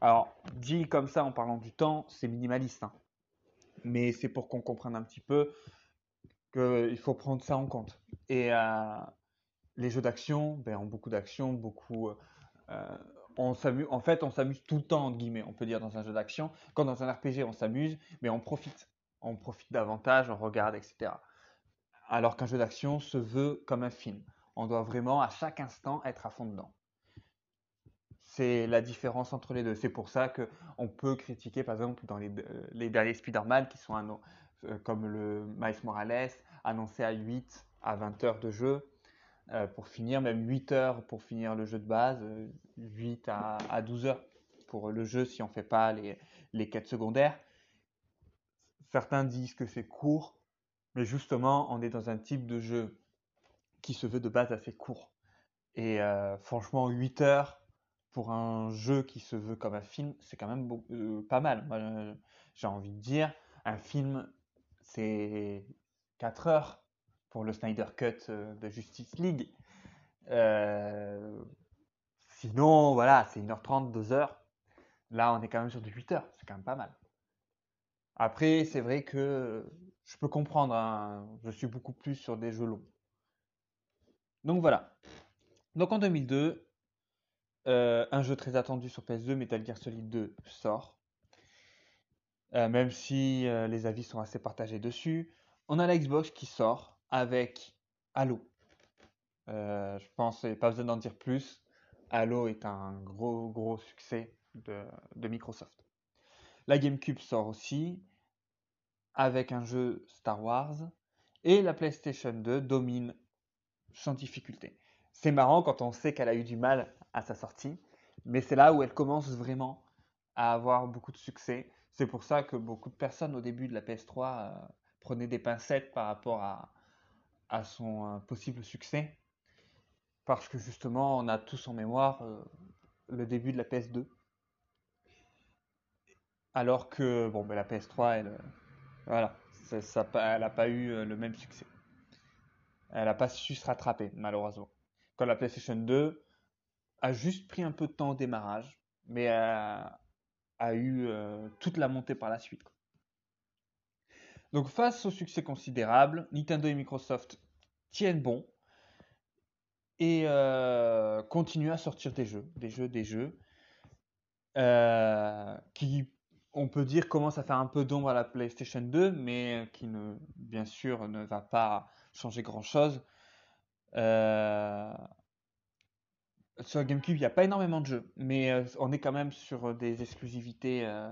Alors, dit comme ça en parlant du temps, c'est minimaliste. Hein. Mais c'est pour qu'on comprenne un petit peu qu'il faut prendre ça en compte. Et euh, les jeux d'action ben, ont beaucoup d'action, beaucoup. Euh, on en fait, on s'amuse tout le temps, entre guillemets, on peut dire, dans un jeu d'action. Quand dans un RPG, on s'amuse, mais on profite. On profite davantage, on regarde, etc. Alors qu'un jeu d'action se veut comme un film. On doit vraiment, à chaque instant, être à fond dedans. C'est la différence entre les deux. C'est pour ça qu'on peut critiquer, par exemple, dans les, derniers Spider-Man, qui sont euh, comme le Miles Morales, annoncé à 8 à 20 heures de jeu, euh, pour finir, même 8 heures pour finir le jeu de base, 8 euh, à, à 12 heures pour le jeu si on ne fait pas les quêtes secondaires. Certains disent que c'est court, mais justement, on est dans un type de jeu qui se veut de base assez court. Et franchement, 8 heures, pour un jeu qui se veut comme un film, c'est quand même euh, pas mal. Moi, j'ai envie de dire, un film, c'est 4 heures pour le Snyder Cut euh, de Justice League. Euh, sinon, voilà, c'est 1h30, 2h. Là, on est quand même sur du 8 heures. C'est quand même pas mal. Après, c'est vrai que je peux comprendre, hein, je suis beaucoup plus sur des jeux longs. Donc voilà. Donc en 2002, euh, un jeu très attendu sur PS2, Metal Gear Solid 2, sort. Euh, même si euh, les avis sont assez partagés dessus. On a la Xbox qui sort avec Halo. je pense, pas besoin d'en dire plus. Halo est un gros, gros succès de Microsoft. La GameCube sort aussi avec un jeu Star Wars et la PlayStation 2 domine sans difficulté. C'est marrant quand on sait qu'elle a eu du mal à sa sortie, mais c'est là où elle commence vraiment à avoir beaucoup de succès. C'est pour ça que beaucoup de personnes au début de la PS3 euh, prenaient des pincettes par rapport à, son euh, possible succès, parce que justement on a tous en mémoire euh, le début de la PS2. Alors que bon, ben, la PS3, elle, voilà, ça, elle n'a pas eu euh, le même succès. Elle n'a pas su se rattraper, malheureusement. Quand la PlayStation 2 a juste pris un peu de temps au démarrage, mais a, eu euh, toute la montée par la suite. Donc face au succès considérable, Nintendo et Microsoft tiennent bon et euh, continuent à sortir des jeux, des jeux, des jeux, qui on peut dire commence à faire un peu d'ombre à la PlayStation 2, mais qui ne, bien sûr ne va pas changer grand-chose. Euh, sur GameCube, il n'y a pas énormément de jeux, mais euh, on est quand même sur des exclusivités euh,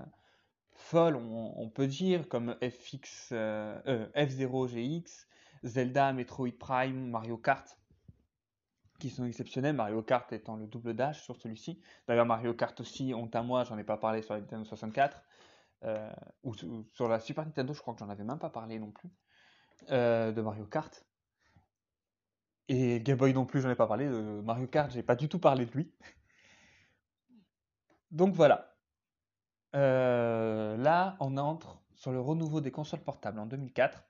folles, on, peut dire, comme FX, F0 GX, Zelda, Metroid Prime, Mario Kart, qui sont exceptionnels. Mario Kart étant le double dash sur celui-ci. D'ailleurs, Mario Kart aussi, honte à moi, j'en ai pas parlé sur la Nintendo 64. Euh, ou, sur la Super Nintendo, je crois que j'en avais même pas parlé non plus, euh, de Mario Kart. Et Game Boy non plus, j'en ai pas parlé. De Mario Kart, j'ai pas du tout parlé de lui. Donc voilà. Euh, là, on entre sur le renouveau des consoles portables en 2004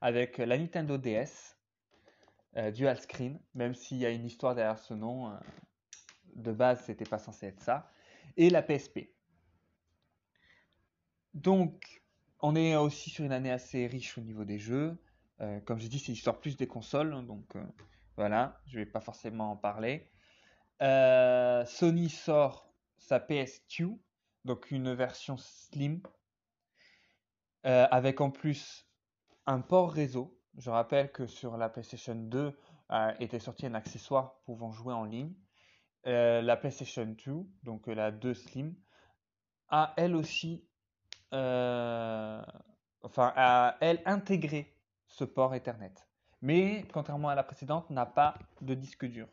avec la Nintendo DS Dual Screen, même s'il y a une histoire derrière ce nom. de base, c'était pas censé être ça. Et la PSP. Donc, on est aussi sur une année assez riche au niveau des jeux. Euh, comme j'ai dit, c'est l'histoire plus des consoles, hein, donc euh, voilà, je ne vais pas forcément en parler. Euh, Sony sort sa PS2, donc une version slim, avec en plus un port réseau. Je rappelle que sur la PlayStation 2 était sorti un accessoire pouvant jouer en ligne. la PlayStation 2, donc la 2 Slim, a elle aussi euh, enfin, à elle intégrer ce port Ethernet. Mais contrairement à la précédente, n'a pas de disque dur.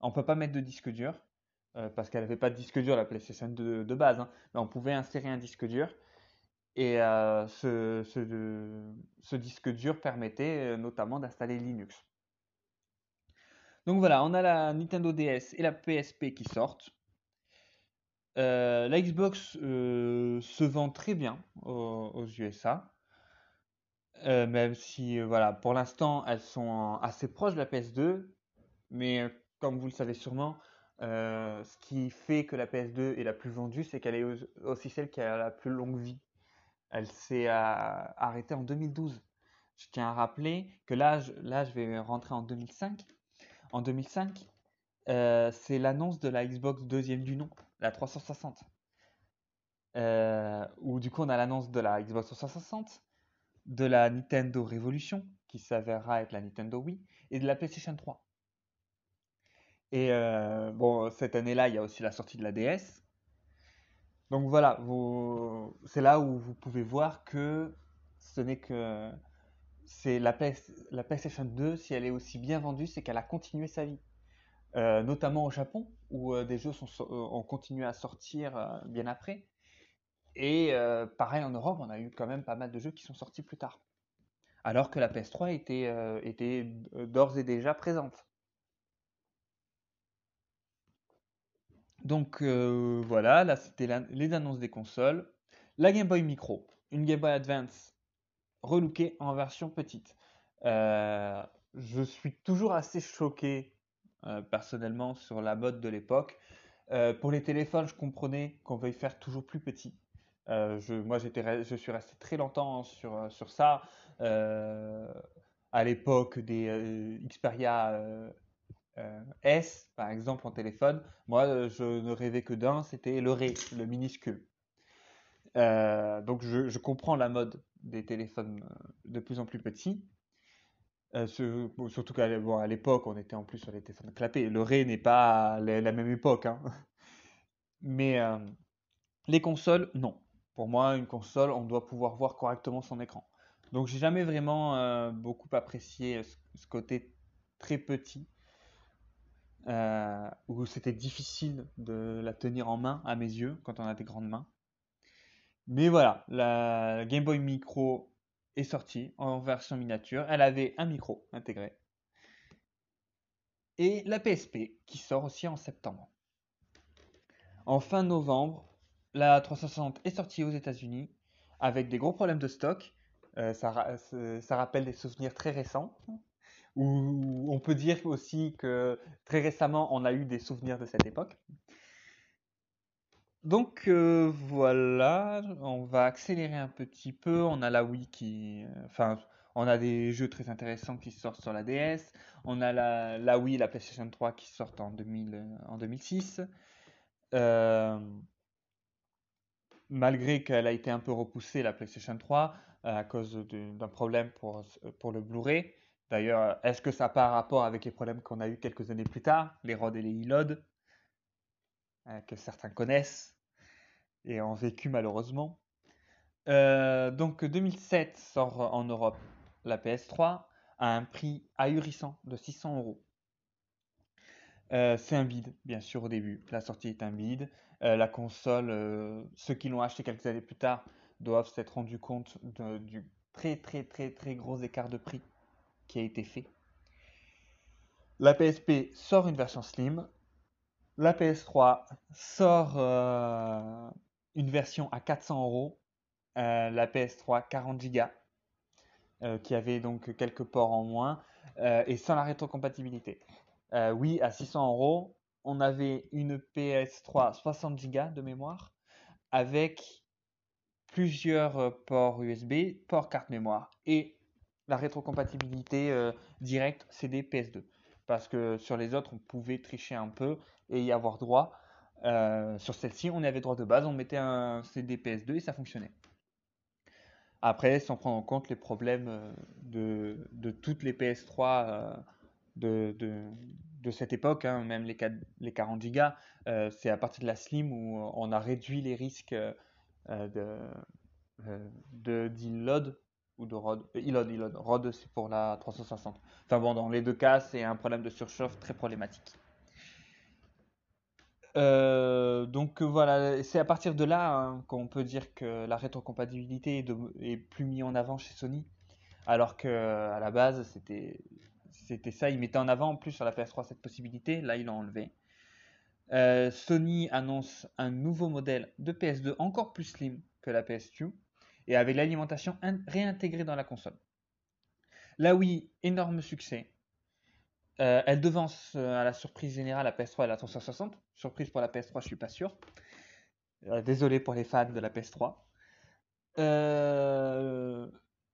On peut pas mettre de disque dur euh, parce qu'elle n'avait pas de disque dur la PlayStation de, de base, hein. mais on pouvait insérer un disque dur et euh, ce, disque dur permettait notamment d'installer Linux. Donc voilà, on a la Nintendo DS et la PSP qui sortent. Euh, la Xbox euh, se vend très bien aux, USA, euh, même si voilà, pour l'instant elles sont assez proches de la PS2, mais comme vous le savez sûrement, ce qui fait que la PS2 est la plus vendue, c'est qu'elle est aussi celle qui a la plus longue vie. Elle s'est arrêtée en 2012. Je tiens à rappeler que là, là, je vais rentrer en 2005. En 2005, c'est l'annonce de la Xbox deuxième du nom la 360. Euh, où du coup on a l'annonce de la Xbox 360, de la Nintendo Revolution, qui s'avérera être la Nintendo Wii, et de la PlayStation 3. Et euh, bon, cette année-là, il y a aussi la sortie de la DS. Donc voilà, c'est là où vous pouvez voir que ce n'est que c'est la, la PlayStation 2, si elle est aussi bien vendue, c'est qu'elle a continué sa vie. Euh, notamment au Japon, où euh, des jeux sont, euh, ont continué à sortir bien après. Et pareil en Europe, on a eu quand même pas mal de jeux qui sont sortis plus tard. Alors que la PS3 était, était d'ores et déjà présente. Donc voilà, là c'était les annonces des consoles. La Game Boy Micro, une Game Boy Advance relookée en version petite. je suis toujours assez choqué personnellement sur la mode de l'époque. Euh, pour les téléphones, je comprenais qu'on veuille faire toujours plus petit. Euh, je, moi, j'étais, je suis resté très longtemps sur, sur ça. à l'époque des Xperia S, par exemple, en téléphone, moi, je ne rêvais que d'un, c'était le Ré, le minuscule. donc, je, je, comprends la mode des téléphones de plus en plus petits. Euh, surtout qu'à l'époque, on était en plus les téléphones clapés. Le Ré n'est pas la, même époque. Hein. Mais euh, les consoles, non. Pour moi, une console, on doit pouvoir voir correctement son écran. Donc, j'ai jamais vraiment euh, beaucoup apprécié ce, côté très petit, où c'était difficile de la tenir en main, à mes yeux, quand on a des grandes mains. Mais voilà, la Game Boy Micro est sortie en version miniature. Elle avait un micro intégré. Et la PSP qui sort aussi en septembre. En fin novembre, la 360 est sortie aux États-Unis avec des gros problèmes de stock. Euh, ça, ça, rappelle des souvenirs très récents. Où on peut dire aussi que très récemment, on a eu des souvenirs de cette époque. Donc euh, voilà, on va accélérer un petit peu. On a la Wii qui, euh, enfin, on a des jeux très intéressants qui sortent sur la DS. On a la, la Wii, la PlayStation 3 qui sortent en 2000, euh, 2006. malgré qu'elle a été un peu repoussée, la PlayStation 3, à cause d'un problème pour, le Blu-ray. D'ailleurs, est-ce que ça n'a pas rapport avec les problèmes qu'on a eu quelques années plus tard, les ROD et les ILOD euh, que certains connaissent et ont vécu malheureusement. Euh, donc 2007 sort en Europe la PS3 à un prix ahurissant de 600 euros. Euh, c'est un bide, bien sûr, au début. La sortie est un bide. la console, ceux qui l'ont acheté quelques années plus tard doivent s'être rendus compte du très très très très gros écart de prix qui a été fait. La PSP sort une version slim la PS3 sort euh, une version à 400 euros, euh, la PS3 40 Go, euh, qui avait donc quelques ports en moins, et sans la rétrocompatibilité. oui, à 600 euros, on avait une PS3 60 Go de mémoire, avec plusieurs ports USB, ports carte mémoire, et la rétrocompatibilité directe CD PS2 parce que sur les autres, on pouvait tricher un peu et y avoir droit. Euh, sur celle-ci, on avait droit de base, on mettait un CD PS2 et ça fonctionnait. Après, sans prendre en compte les problèmes euh, de, toutes les PS3 euh, de, cette époque, hein, même les, les 40 Go, c'est à partir de la Slim où on a réduit les risques de, de ou de ROD. ILOD, ILOD. ROD, c'est pour la 360. Enfin bon, dans les deux cas, c'est un problème de surchauffe très problématique. Euh, donc voilà, c'est à partir de là hein, qu'on peut dire que la rétrocompatibilité est, plus mise en avant chez Sony, alors que à la base c'était ça, ils mettaient en avant en plus sur la PS3 cette possibilité, là ils l'ont enlevé. Euh, Sony annonce un nouveau modèle de PS2 encore plus slim que la PS2 et avec l'alimentation réintégrée dans la console. Là oui, énorme succès. Euh, elle devance euh, à la surprise générale la PS3 et la 360. Surprise pour la PS3, je suis pas sûr. Euh, désolé pour les fans de la PS3.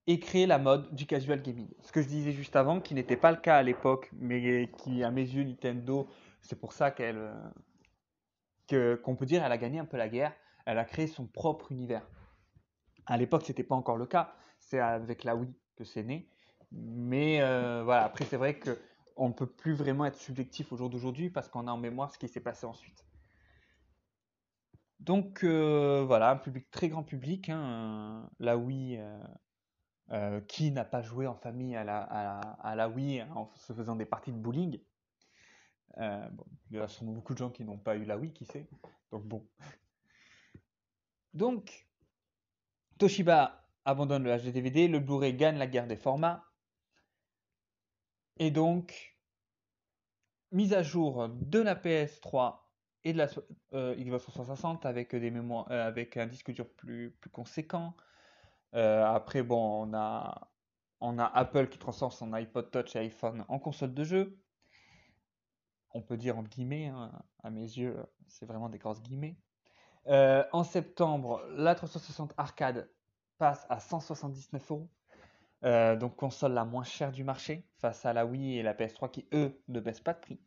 et créer la mode du casual gaming. Ce que je disais juste avant, qui n'était pas le cas à l'époque, mais qui, à mes yeux, Nintendo, c'est pour ça qu'elle, qu'on peut dire, elle a gagné un peu la guerre. Elle a créé son propre univers. À l'époque, ce n'était pas encore le cas. C'est avec la Wii que c'est né. Mais voilà, après, c'est vrai qu'on ne peut plus vraiment être subjectif au jour d'aujourd'hui parce qu'on a en mémoire ce qui s'est passé ensuite. Donc euh, voilà, un public très grand public. Hein, la Wii, euh, qui n'a pas joué en famille à la, Wii en se faisant des parties de bowling Il y a sûrement beaucoup de gens qui n'ont pas eu la Wii, qui sait. Donc bon. Donc, Toshiba abandonne le HD-DVD, le Blu-ray gagne la guerre des formats. Et donc, mise à jour de la PS3 et de la euh, Xbox 360 avec, des mémoires, euh, avec un disque dur plus, plus conséquent. Euh, après, bon, on a, on a Apple qui transforme son iPod Touch et iPhone en console de jeu. On peut dire entre guillemets, hein, à mes yeux, c'est vraiment des grosses guillemets. en septembre, la 360 Arcade passe à 179 euros. Donc console la moins chère du marché face à la Wii et la PS3 qui, eux, ne baissent pas de prix.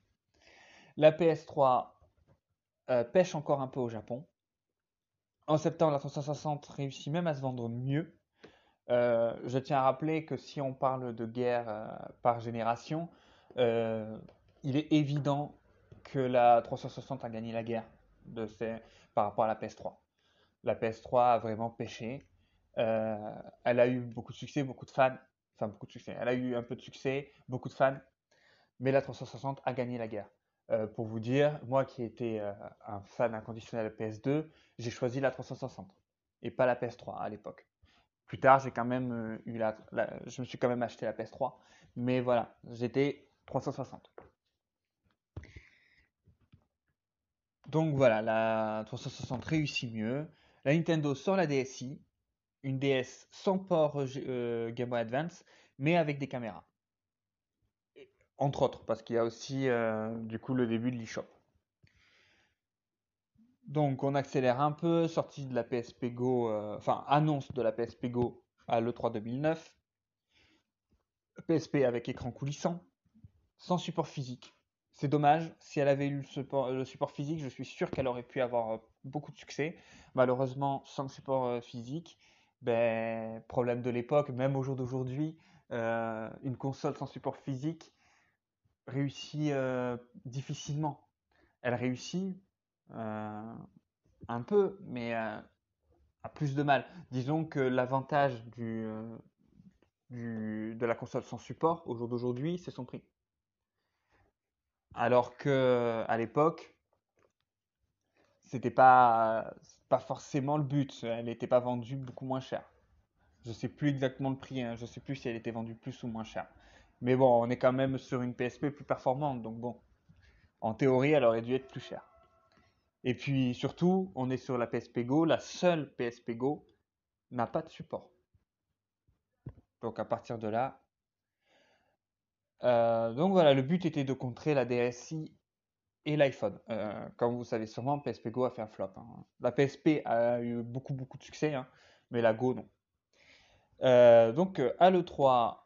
La PS3 pêche encore un peu au Japon. En septembre, la 360 réussit même à se vendre mieux. je tiens à rappeler que si on parle de guerre par génération, il est évident que la 360 a gagné la guerre par rapport à la PS3. La PS3 a vraiment pêché. Euh, elle a eu beaucoup de succès, beaucoup de fans. Enfin, beaucoup de succès. Elle a eu un peu de succès, beaucoup de fans. Mais la 360 a gagné la guerre. Euh, pour vous dire, moi qui étais euh, un fan inconditionnel de la PS2, j'ai choisi la 360 et pas la PS3 à l'époque. Plus tard, j'ai quand même eu la, je me suis quand même acheté la PS3, mais voilà, j'étais 360. Donc voilà, la 360 réussit mieux. La Nintendo sort la DSi, une DS sans port euh, euh, Game Boy Advance, mais avec des caméras. Entre autres, parce qu'il y a aussi euh, du coup le début de l'eShop. Donc on accélère un peu, sortie de la PSP Go, enfin annonce de la PSP Go à l'E3 2009. PSP avec écran coulissant, sans support physique. C'est dommage. Si elle avait eu le support, physique, je suis sûr qu'elle aurait pu avoir beaucoup de succès. Malheureusement, sans support physique, ben, problème de l'époque, même au jour d'aujourd'hui, euh, une console sans support physique réussit difficilement. Elle réussit un peu, mais a plus de mal. Disons que l'avantage du, de la console sans support au jour d'aujourd'hui, c'est son prix. Alors que à l'époque, c'était pas pas forcément le but. Elle n'était pas vendue beaucoup moins cher. Je sais plus exactement le prix. Hein. Je sais plus si elle était vendue plus ou moins cher. Mais bon, on est quand même sur une PSP plus performante. Donc bon, en théorie, elle aurait dû être plus chère. Et puis surtout, on est sur la PSP Go. La seule PSP Go n'a pas de support. Donc à partir de là, euh, donc voilà, le but était de contrer la DSI et l'iPhone. Euh, comme vous savez sûrement, PSP Go a fait un flop. Hein. La PSP a eu beaucoup beaucoup de succès, hein, mais la Go non. Euh, donc à l'E3,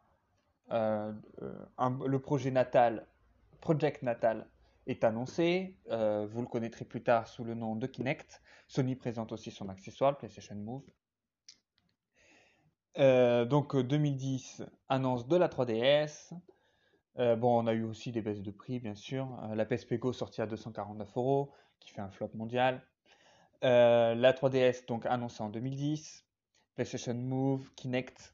le projet Natal, Project Natal est annoncé. vous le connaîtrez plus tard sous le nom de Kinect. Sony présente aussi son accessoire, PlayStation Move. donc 2010, annonce de la 3DS. Euh, bon, on a eu aussi des baisses de prix, bien sûr. Euh, la PSP Go sortie à 249 euros, qui fait un flop mondial. Euh, la 3DS, donc annoncée en 2010. PlayStation Move, Kinect.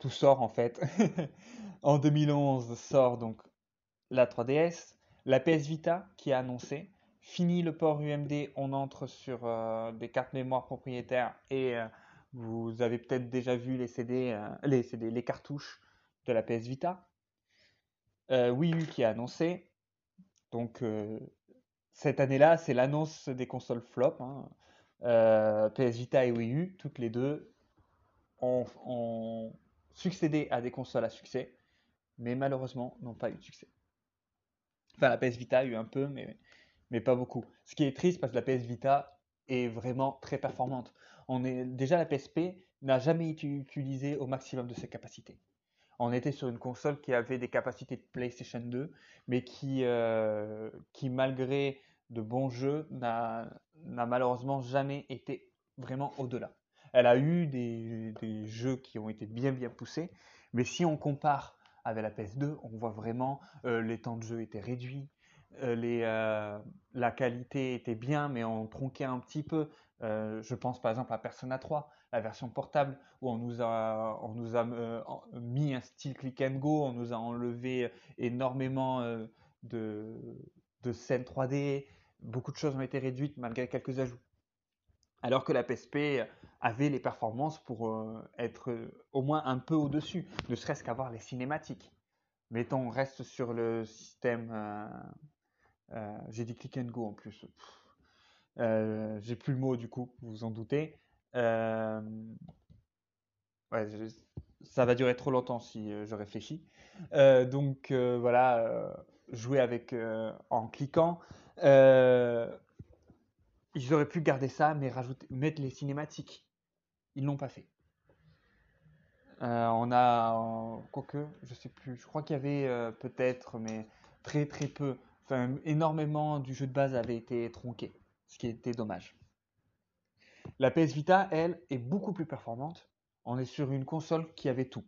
tout sort en fait. en 2011 sort donc la 3DS. La PS Vita qui est annoncée. Fini le port UMD, on entre sur des cartes mémoire propriétaires et vous avez peut-être déjà vu les CD, les cartouches de la PS Vita. Euh, Wii U qui a annoncé. Donc euh, cette année-là, c'est l'annonce des consoles flop. Hein. Euh, PS Vita et Wii U, toutes les deux, ont, succédé à des consoles à succès, mais malheureusement n'ont pas eu de succès. Enfin, la PS Vita a eu un peu, mais, mais pas beaucoup. Ce qui est triste parce que la PS Vita est vraiment très performante. On est, déjà, la PSP n'a jamais été utilisée au maximum de ses capacités on était sur une console qui avait des capacités de PlayStation 2, mais qui, euh, qui malgré de bons jeux, n'a malheureusement jamais été vraiment au-delà. Elle a eu des, jeux qui ont été bien bien poussés, mais si on compare avec la PS2, on voit vraiment euh, les temps de jeu étaient réduits, euh, les, la qualité était bien, mais on tronquait un petit peu. je pense par exemple à Persona 3 la version portable où on nous a, on nous a euh, mis un style click and go, on nous a enlevé énormément euh, de, de scènes 3D, beaucoup de choses ont été réduites malgré quelques ajouts. Alors que la PSP avait les performances pour euh, être au moins un peu au-dessus, ne serait-ce qu'avoir les cinématiques. Mettons, on reste sur le système. J'ai dit click and go en plus. J'ai plus le mot du coup, vous vous en doutez. Euh, ça va durer trop longtemps si euh, je réfléchis. Euh, donc voilà, jouer avec en cliquant. ils auraient pu garder ça, mais rajouter, mettre les cinématiques. Ils l'ont pas fait. On a, quoique, je sais plus, je crois qu'il y avait peut-être, mais très très peu, énormément du jeu de base avait été tronqué, ce qui était dommage. La PS Vita, elle, est beaucoup plus performante. On est sur une console qui avait tout.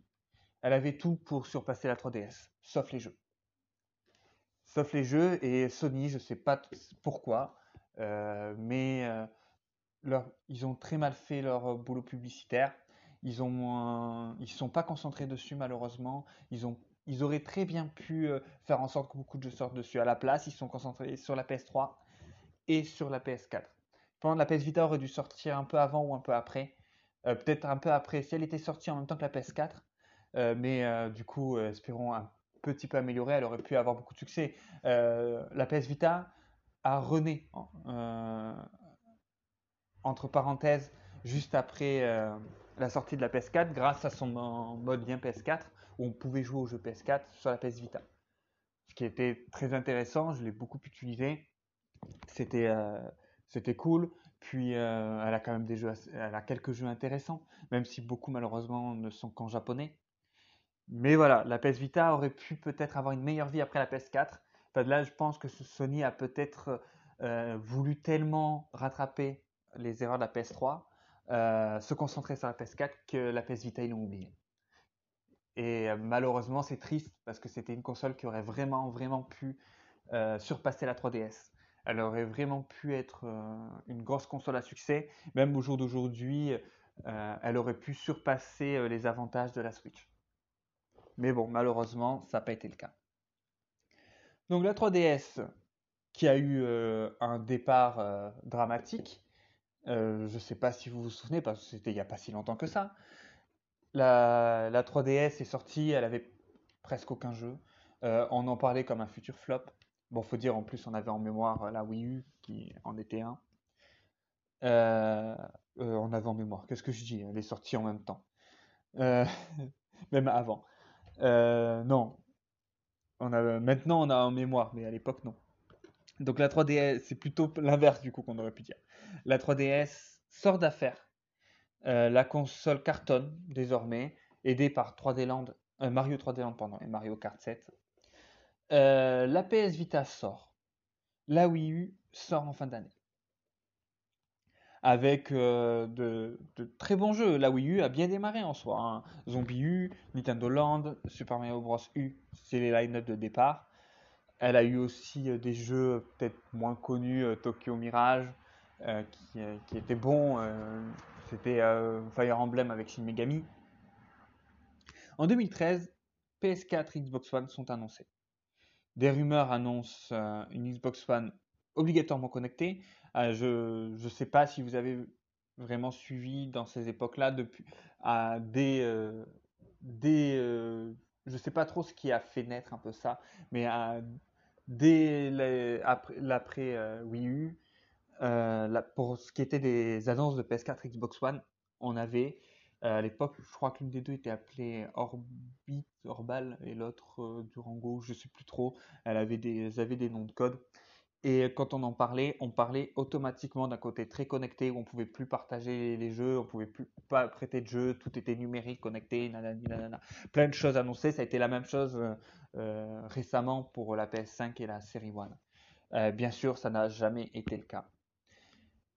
Elle avait tout pour surpasser la 3DS, sauf les jeux. Sauf les jeux et Sony, je sais pas pourquoi, euh, mais ils ont très mal fait leur boulot publicitaire. Ils ils sont pas concentrés dessus malheureusement. Ils auraient très bien pu euh, faire en sorte que beaucoup de jeux sortent dessus. À la place, ils sont concentrés sur la PS3 et sur la PS4. La PS Vita aurait dû sortir un peu avant ou un peu après. Euh, peut-être un peu après si elle était sortie en même temps que la PS4. Euh, mais du coup, espérons un petit peu améliorer. Elle aurait pu avoir beaucoup de succès. la PS Vita a rené entre parenthèses juste après la sortie de la PS4 grâce à son mode bien PS4 où on pouvait jouer au jeu PS4 sur la PS Vita. Ce qui était très intéressant, je l'ai beaucoup utilisé. C'était euh, c'était cool. Puis euh, elle a quand même des jeux, elle a quelques jeux intéressants, même si beaucoup malheureusement ne sont qu'en japonais. Mais voilà, la PS Vita aurait pu peut-être avoir une meilleure vie après la PS4. Enfin, là, je pense que Sony a peut-être euh, voulu tellement rattraper les erreurs de la PS3 euh, se concentrer sur la PS4 que la PS Vita ils l'ont oublié. Et malheureusement c'est triste parce que c'était une console qui aurait vraiment vraiment pu surpasser la 3DS. Elle aurait vraiment pu être une grosse console à succès. Même au jour d'aujourd'hui, elle aurait pu surpasser les avantages de la Switch. Mais bon, malheureusement, ça n'a pas été le cas. Donc la 3DS, qui a eu un départ dramatique, euh, je ne sais pas si vous vous souvenez, parce que c'était il n'y a pas si longtemps que ça. La, 3DS est sortie, elle avait presque aucun jeu. Euh, on en parlait comme un futur flop. Bon, faut dire en plus, on avait en mémoire la Wii U qui en était un. Euh, on avait en mémoire. Qu'est-ce que je dis Elle est sortie en même temps. même avant. non. On a, maintenant, on a en mémoire, mais à l'époque, non. Donc la 3DS, c'est plutôt l'inverse du coup qu'on aurait pu dire. La 3DS sort d'affaire. Euh, la console cartonne désormais, aidée par 3D Land, euh, Mario 3D Land pendant et Mario Kart 7. Euh, la PS Vita sort. La Wii U sort en fin d'année. Avec de, très bons jeux. La Wii U a bien démarré en soi. Hein. Zombie U, Nintendo Land, Super Mario Bros. U, c'est les line-up de départ. Elle a eu aussi des jeux peut-être moins connus, Tokyo Mirage, euh, qui, euh, qui, était bon. Euh, c'était Fire Emblem avec Shin Megami. En 2013, PS4 et Xbox One sont annoncés. Des rumeurs annoncent une Xbox One obligatoirement connectée. je ne sais pas si vous avez vraiment suivi dans ces époques-là depuis à des des je sais pas trop ce qui a fait naître un peu ça mais dès l'après Wii U euh, pour ce qui était des annonces de PS4 Xbox One, on avait euh, à l'époque, je crois que l'une des deux était appelée Orbit, Orbal, et l'autre euh, Durango, je sais plus trop. Elle avait des, avait des noms de code. Et quand on en parlait, on parlait automatiquement d'un côté très connecté où on pouvait plus partager les jeux, on pouvait plus pas prêter de jeux, tout était numérique, connecté, nanani, nanana. plein de choses annoncées. Ça a été la même chose récemment pour la PS5 et la série One. bien sûr, ça n'a jamais été le cas.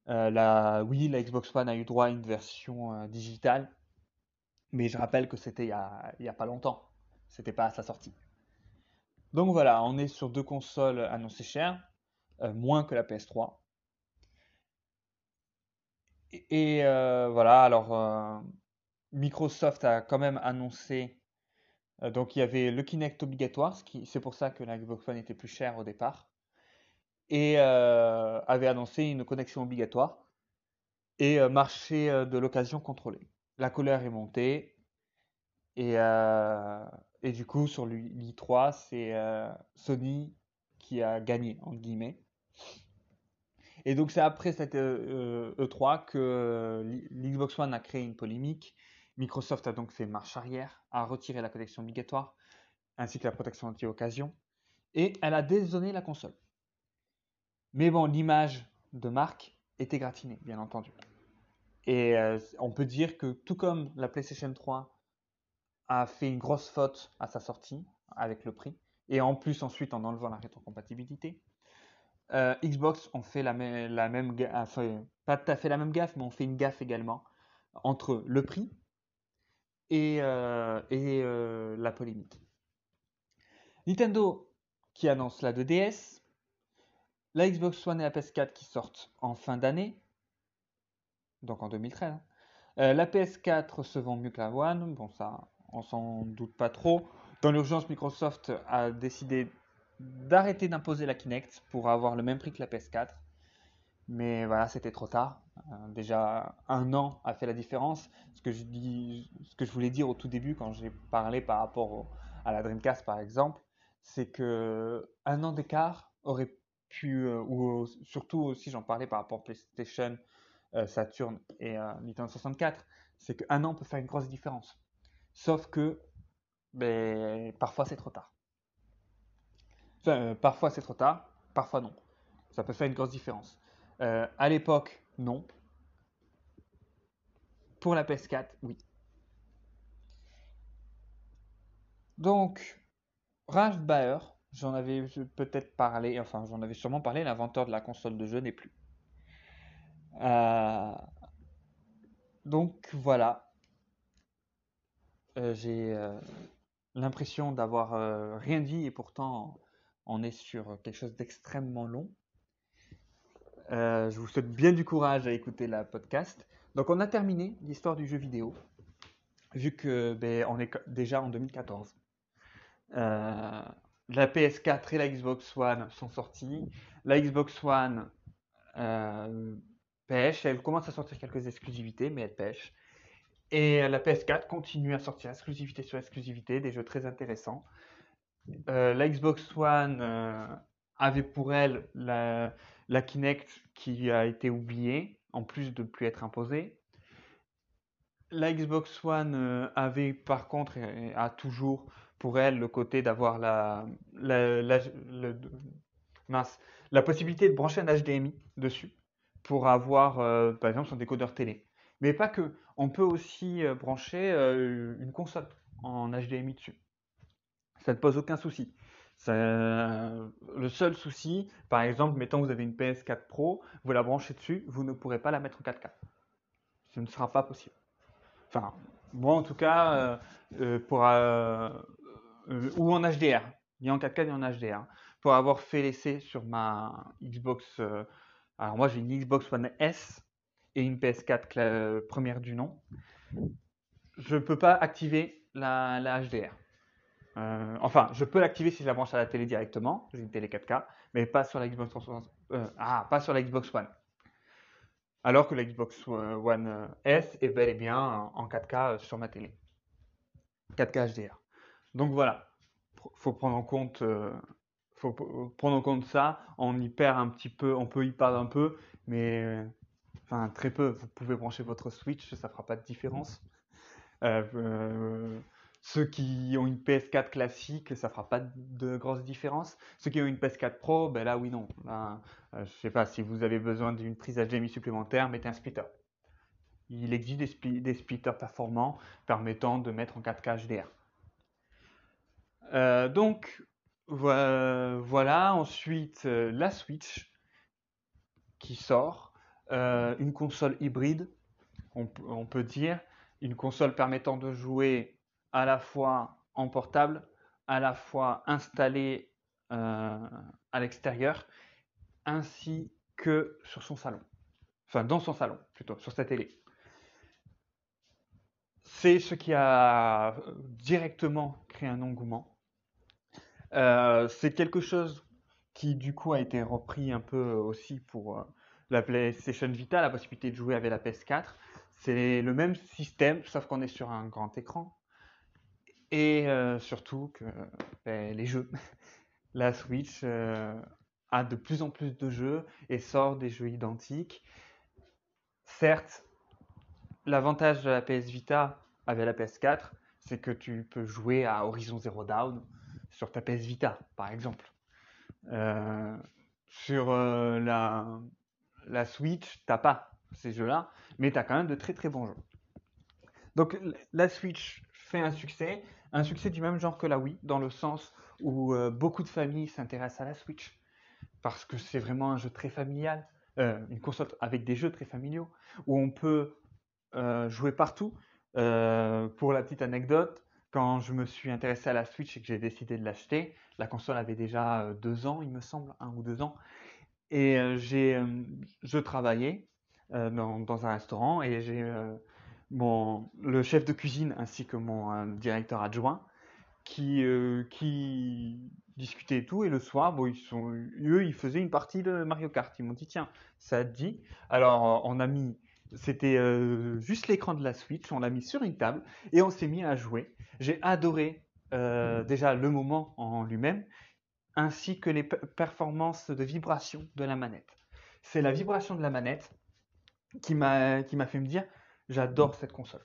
Euh, la, oui, la Xbox One a eu droit à une version euh, digitale, mais je rappelle que c'était il n'y a, pas longtemps. C'était pas à sa sortie. Donc voilà, on est sur deux consoles annoncées chères, euh, moins que la PS3. Et, voilà, alors Microsoft a quand même annoncé, donc il y avait le Kinect obligatoire, c'est pour ça que la Xbox One était plus chère au départ et euh, avait annoncé une connexion obligatoire et euh, marché euh, de l'occasion contrôlé. La colère est montée et, et du coup sur l'i3 c'est Sony qui a gagné entre guillemets. Et donc c'est après cette E3 que l'Xbox One a créé une polémique. Microsoft a donc fait marche arrière, a retiré la connexion obligatoire ainsi que la protection anti-occasion et elle a désonné la console. Mais bon, l'image de marque était gratinée, bien entendu. Et euh, on peut dire que tout comme la PlayStation 3 a fait une grosse faute à sa sortie avec le prix, et en plus ensuite en enlevant la rétrocompatibilité. Euh, Xbox ont fait la, même gaffe, pas tout à fait la même gaffe, mais on fait une gaffe également entre le prix et, euh, et la polémique. Nintendo qui annonce la 2DS, la Xbox One et la PS4 qui sortent en fin d'année, donc en 2013. Hein. Euh, la PS4 se vend mieux que la One, bon ça on s'en doute pas trop. Dans l'urgence, Microsoft a décidé d'arrêter d'imposer la Kinect pour avoir le même prix que la PS4. Mais voilà, c'était trop tard. Euh, déjà un an a fait la différence. Ce que je, dis, ce que je voulais dire au tout début quand j'ai parlé par rapport à la Dreamcast par exemple, c'est que un an d'écart aurait euh, ou surtout aussi j'en parlais par rapport à PlayStation, euh, Saturn et Nintendo 64, c'est qu'un an peut faire une grosse différence. Sauf que ben, parfois c'est trop tard. parfois c'est trop tard, parfois non. Ça peut faire une grosse différence. Euh, à l'époque, non. Pour la PS4, oui. Donc, Ralph Baer, j'en avais peut-être parlé, enfin j'en avais sûrement parlé, l'inventeur de la console de jeu n'est plus. Euh, donc voilà. Euh, j'ai l'impression d'avoir rien dit et pourtant on est sur quelque chose d'extrêmement long. Euh, je vous souhaite bien du courage à écouter la podcast. Donc on a terminé l'histoire du jeu vidéo, vu que ben, on est déjà en 2014. Euh, la PS4 et la Xbox One sont sorties. La Xbox One euh, pêche, elle commence à sortir quelques exclusivités, mais elle pêche. Et la PS4 continue à sortir exclusivité sur exclusivité, des jeux très intéressants. la Xbox One avait pour elle la, Kinect qui a été oubliée, en plus de ne plus être imposée. La Xbox One euh, avait par contre, et a toujours pour elle le côté d'avoir la, la, la, possibilité de brancher un HDMI dessus pour avoir euh, par exemple son décodeur télé. Mais pas que, on peut aussi euh, brancher une console en HDMI dessus. Ça ne pose aucun souci le seul souci, par exemple, mettons vous avez une PS4 Pro, vous la branchez dessus, vous ne pourrez pas la mettre en 4K. Ce ne sera pas possible. Enfin, moi en tout cas, euh, euh, pour, euh, ou en HDR, ni en 4K ni en HDR. Pour avoir fait l'essai sur ma Xbox, alors moi j'ai une Xbox One S et une PS4 première du nom, je ne peux pas activer la, HDR. Euh, enfin, je peux l'activer si je la branche à la télé directement. J'ai une télé 4K, mais pas sur la Xbox, euh, ah, pas sur la Xbox One. Alors que la Xbox One S est bel et bien en 4K sur ma télé. 4K HDR. Donc voilà, faut prendre en compte, euh, faut prendre en compte ça. On y perd un petit peu, on peut y perdre un peu, mais enfin très peu. Vous pouvez brancher votre Switch, ça fera pas de différence. Ceux qui ont une PS4 classique, ça fera pas de grosses différences. Ceux qui ont une PS4 Pro, ben là oui non. Euh, je sais pas si vous avez besoin d'une prise HDMI supplémentaire, mettez un splitter. Il existe des, splitters performants permettant de mettre en 4K HDR. Euh, donc voilà, ensuite euh, la Switch qui sort, une console hybride, on, on, peut dire, une console permettant de jouer à la fois en portable, à la fois installé euh, à l'extérieur, ainsi que sur son salon. Enfin, dans son salon, plutôt, sur sa télé. C'est ce qui a directement créé un engouement. Euh, c'est quelque chose qui, du coup, a été repris un peu aussi pour euh, la PlayStation Vita, la possibilité de jouer avec la PS4. C'est le même système, sauf qu'on est sur un grand écran. Et euh, surtout que ben, les jeux. La Switch a de plus en plus de jeux et sort des jeux identiques. Certes, l'avantage de la PS Vita avec la PS4, c'est que tu peux jouer à Horizon Zero Dawn sur ta PS Vita, par exemple. Euh, sur la, la Switch, t'as pas ces jeux-là, mais tu as quand même de très très bons jeux. Donc la Switch fait un succès, un succès du même genre que la Wii, dans le sens où euh, beaucoup de familles s'intéressent à la Switch, parce que c'est vraiment un jeu très familial, euh, une console avec des jeux très familiaux, où on peut euh, jouer partout. pour la petite anecdote, quand je me suis intéressé à la Switch et que j'ai décidé de l'acheter, la console avait déjà deux ans, il me semble, un ou deux ans, et j'ai, je travaillais dans, un restaurant et j'ai mon, le chef de cuisine ainsi que mon directeur adjoint qui, euh, qui discutaient et tout. Et le soir, bon, ils sont, eux, ils faisaient une partie de Mario Kart. Ils m'ont dit, tiens, ça te dit? Alors, on a mis, c'était euh, juste l'écran de la Switch, on l'a mis sur une table et on s'est mis à jouer. J'ai adoré euh, déjà le moment en lui-même, ainsi que les performances de vibration de la manette. C'est la vibration de la manette qui m'a fait me dire, j'adore cette console.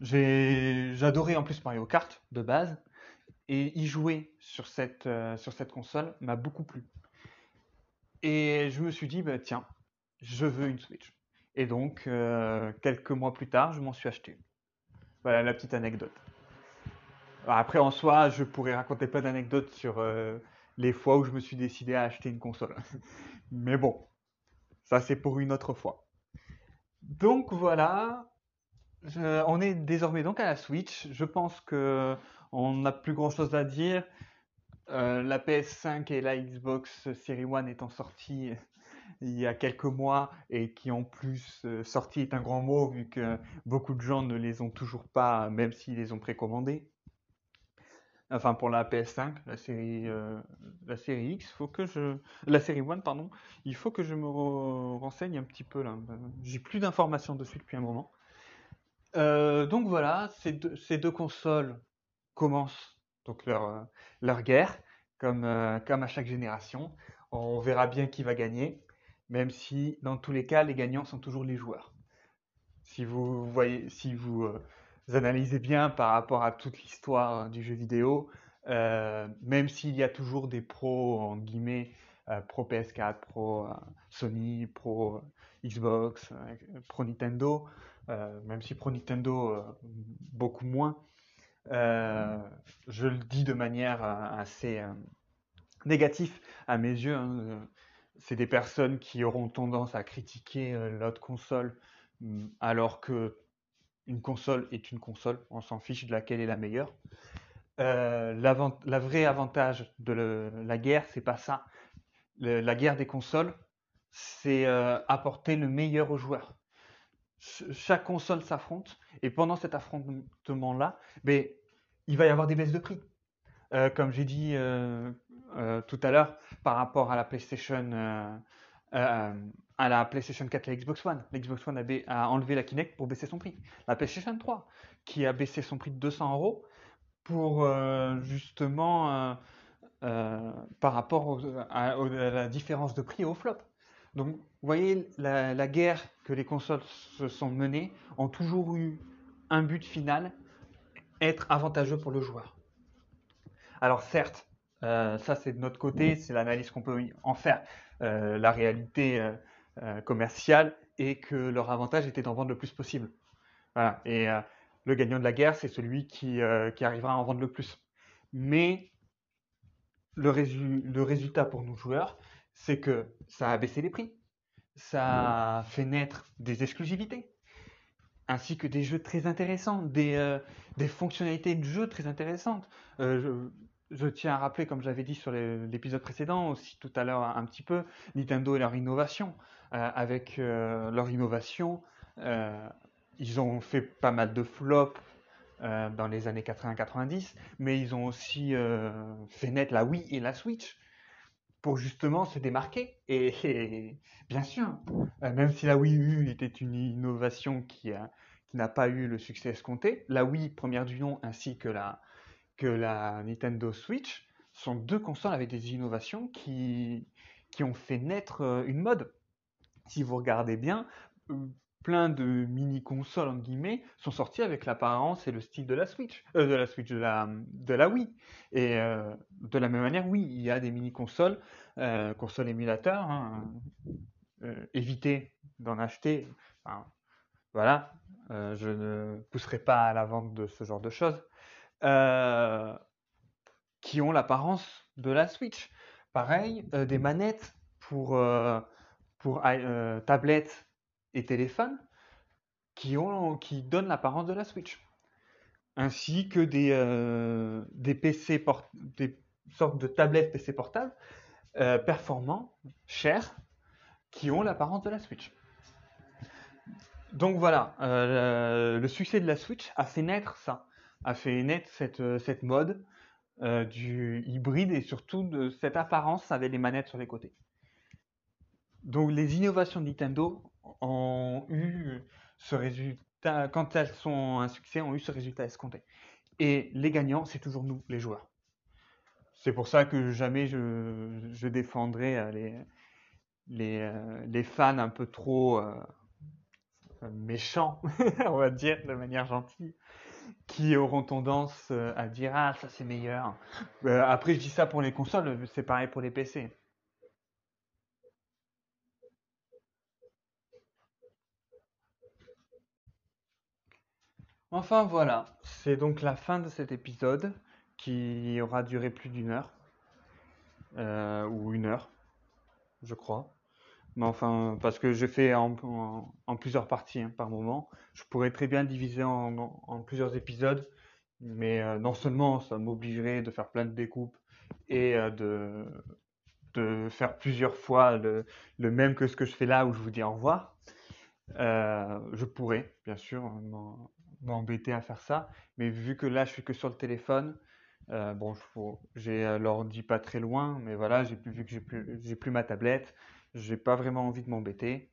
J'adorais en plus Mario Kart de base et y jouer sur cette, euh, console m'a beaucoup plu. Et je me suis dit, bah, tiens, je veux une Switch. Et donc, euh, quelques mois plus tard, je m'en suis acheté. Voilà la petite anecdote. Après, en soi, je pourrais raconter plein d'anecdotes sur euh, les fois où je me suis décidé à acheter une console. Mais bon, ça c'est pour une autre fois. Donc voilà, on est désormais donc à la Switch. Je pense que on n'a plus grand chose à dire. Euh, la PS5 et la Xbox Series One étant sorties il y a quelques mois et qui en plus euh, sorti est un grand mot vu que beaucoup de gens ne les ont toujours pas, même s'ils les ont précommandés. Enfin pour la PS5, la série, euh, la série X, faut que je, la série One pardon, il faut que je me renseigne un petit peu là. J'ai plus d'informations dessus depuis un moment. Euh, donc voilà, ces deux, consoles commencent donc leur, euh, leur guerre, comme, euh, comme à chaque génération. On verra bien qui va gagner, même si dans tous les cas, les gagnants sont toujours les joueurs. Si vous voyez, si vous, analysez bien par rapport à toute l'histoire du jeu vidéo, même s'il y a toujours des pros en guillemets, pro PS4, pro Sony, pro Xbox, pro Nintendo, euh, même si Pro Nintendo euh, beaucoup moins, euh, je le dis de manière assez négative à mes yeux. Hein, c'est des personnes qui auront tendance à critiquer l'autre console mm, alors que une console est une console, on s'en fiche de laquelle est la meilleure. Euh, la vraie avantage de la guerre, c'est pas ça. la guerre des consoles, c'est apporter le meilleur aux joueurs chaque console s'affronte et pendant cet affrontement-là, ben, il va y avoir des baisses de prix. Euh, comme j'ai dit euh, euh, tout à l'heure, par rapport à la PlayStation, à la PlayStation 4 et la Xbox One. La Xbox One a, enlevé la Kinect pour baisser son prix. La PlayStation 3, qui a baissé son prix de 200 euros pour justement par rapport à, la différence de prix au flop. Donc, vous voyez, la, guerre que les consoles se sont menées ont toujours eu un but final, être avantageux pour le joueur. Alors certes, euh, ça c'est de notre côté, c'est l'analyse qu'on peut en faire. Euh, la réalité euh, commerciale est que leur avantage était d'en vendre le plus possible. Voilà. Et le gagnant de la guerre, c'est celui qui, arrivera à en vendre le plus. Mais le, résultat pour nos joueurs, c'est que ça a baissé les prix, ça a fait naître des exclusivités, ainsi que des jeux très intéressants, des, fonctionnalités de jeu très intéressantes. Je, tiens à rappeler, comme j'avais dit sur l'épisode précédent, aussi tout à l'heure un petit peu, Nintendo et leur innovation. Euh, avec leur innovation, ils ont fait pas mal de flops dans les années 80-90, mais ils ont aussi fait naître la Wii et la Switch pour justement se démarquer. Et, bien sûr, euh, même si la Wii U était une innovation qui, n'a pas eu le succès escompté, la Wii première du nom ainsi que la, que la Nintendo Switch sont deux consoles avec des innovations qui, qui ont fait naître euh, une mode. Si vous regardez bien, euh, plein de mini-consoles, en guillemets, sont sorties avec l'apparence et le style de la Switch, euh, de la Switch, de la, de la Wii. Et de la même manière, oui, il y a des mini-consoles, euh, consoles émulateurs, hein, évitez d'en acheter. voilà, je ne pousserai pas à la vente de ce genre de choses, euh, qui ont l'apparence de la Switch. Pareil, euh, des manettes pour, pour tablettes et téléphones qui, qui donnent l'apparence de la Switch. Ainsi que des, des PC, des sortes de tablettes PC portables performants, chers, qui ont l'apparence de la Switch. Donc voilà, euh, le succès de la Switch a fait naître ça, a fait naître cette, euh, cette mode euh, du hybride et surtout de cette apparence avec les manettes sur les côtés. Donc les innovations de Nintendo ont eu ce résultat, quand elles sont un succès, ont eu ce résultat escompté. Et les gagnants, c'est toujours nous, les joueurs. C'est pour ça que jamais je, défendrai les, les, les, fans un peu trop méchants, on va dire de manière gentille, qui auront tendance euh, à dire ah ça c'est meilleur. Euh, après je dis ça pour les consoles, c'est pareil pour les PC. Enfin voilà, c'est donc la fin de cet épisode qui aura duré plus d'une heure euh, ou une heure, je crois. Mais enfin, parce que je fais en, plusieurs parties hein, par moment. Je pourrais très bien diviser en, plusieurs épisodes, mais euh, non seulement ça m'obligerait de faire plein de découpes et euh, de, de faire plusieurs fois le, le, même que ce que je fais là où je vous dis au revoir. Euh, je pourrais, bien sûr, m'embêter à faire ça, mais vu que là je suis que sur le téléphone, bon, j'ai l'ordi pas très loin, mais voilà, j'ai vu que j'ai plus, plus ma tablette, j'ai pas vraiment envie de m'embêter.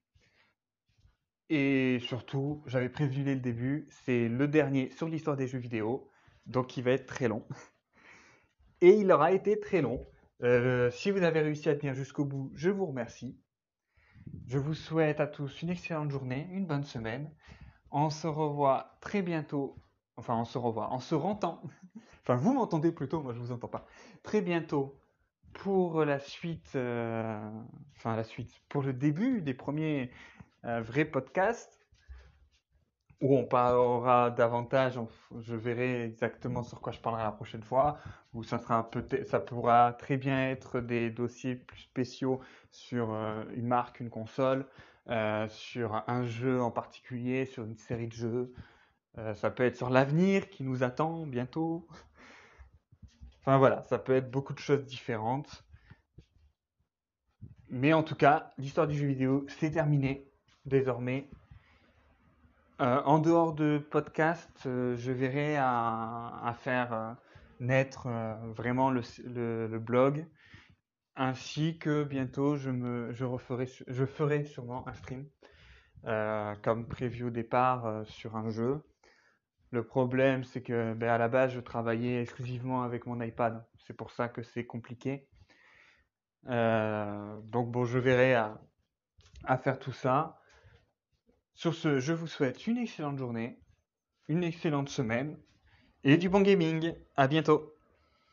Et surtout, j'avais prévu dès le début, c'est le dernier sur l'histoire des jeux vidéo, donc il va être très long. Et il aura été très long. Euh, si vous avez réussi à tenir jusqu'au bout, je vous remercie. Je vous souhaite à tous une excellente journée, une bonne semaine. On se revoit très bientôt. Enfin, on se revoit, on se rentend. Enfin, vous m'entendez plutôt, moi je vous entends pas. Très bientôt pour la suite, euh, enfin la suite, pour le début des premiers euh, vrais podcasts, où on parlera davantage, je verrai exactement sur quoi je parlerai la prochaine fois, où ça pourra très bien être des dossiers plus spéciaux sur euh, une marque, une console, sur un jeu en particulier, sur une série de jeux. ça peut être sur l'avenir qui nous attend bientôt. Voilà, ça peut être beaucoup de choses différentes. Mais en tout cas, l'histoire du jeu vidéo, c'est terminé désormais. Euh, en dehors de podcast, euh, je verrai à, faire euh, naître vraiment le, blog, ainsi que bientôt je, je ferai sûrement un stream, comme prévu au départ sur un jeu. Le problème, c'est que ben, à la base, je travaillais exclusivement avec mon iPad. C'est pour ça que c'est compliqué. Euh, donc bon, je verrai à, à, faire tout ça. Sur ce, je vous souhaite une excellente journée, une excellente semaine et du bon gaming. À bientôt.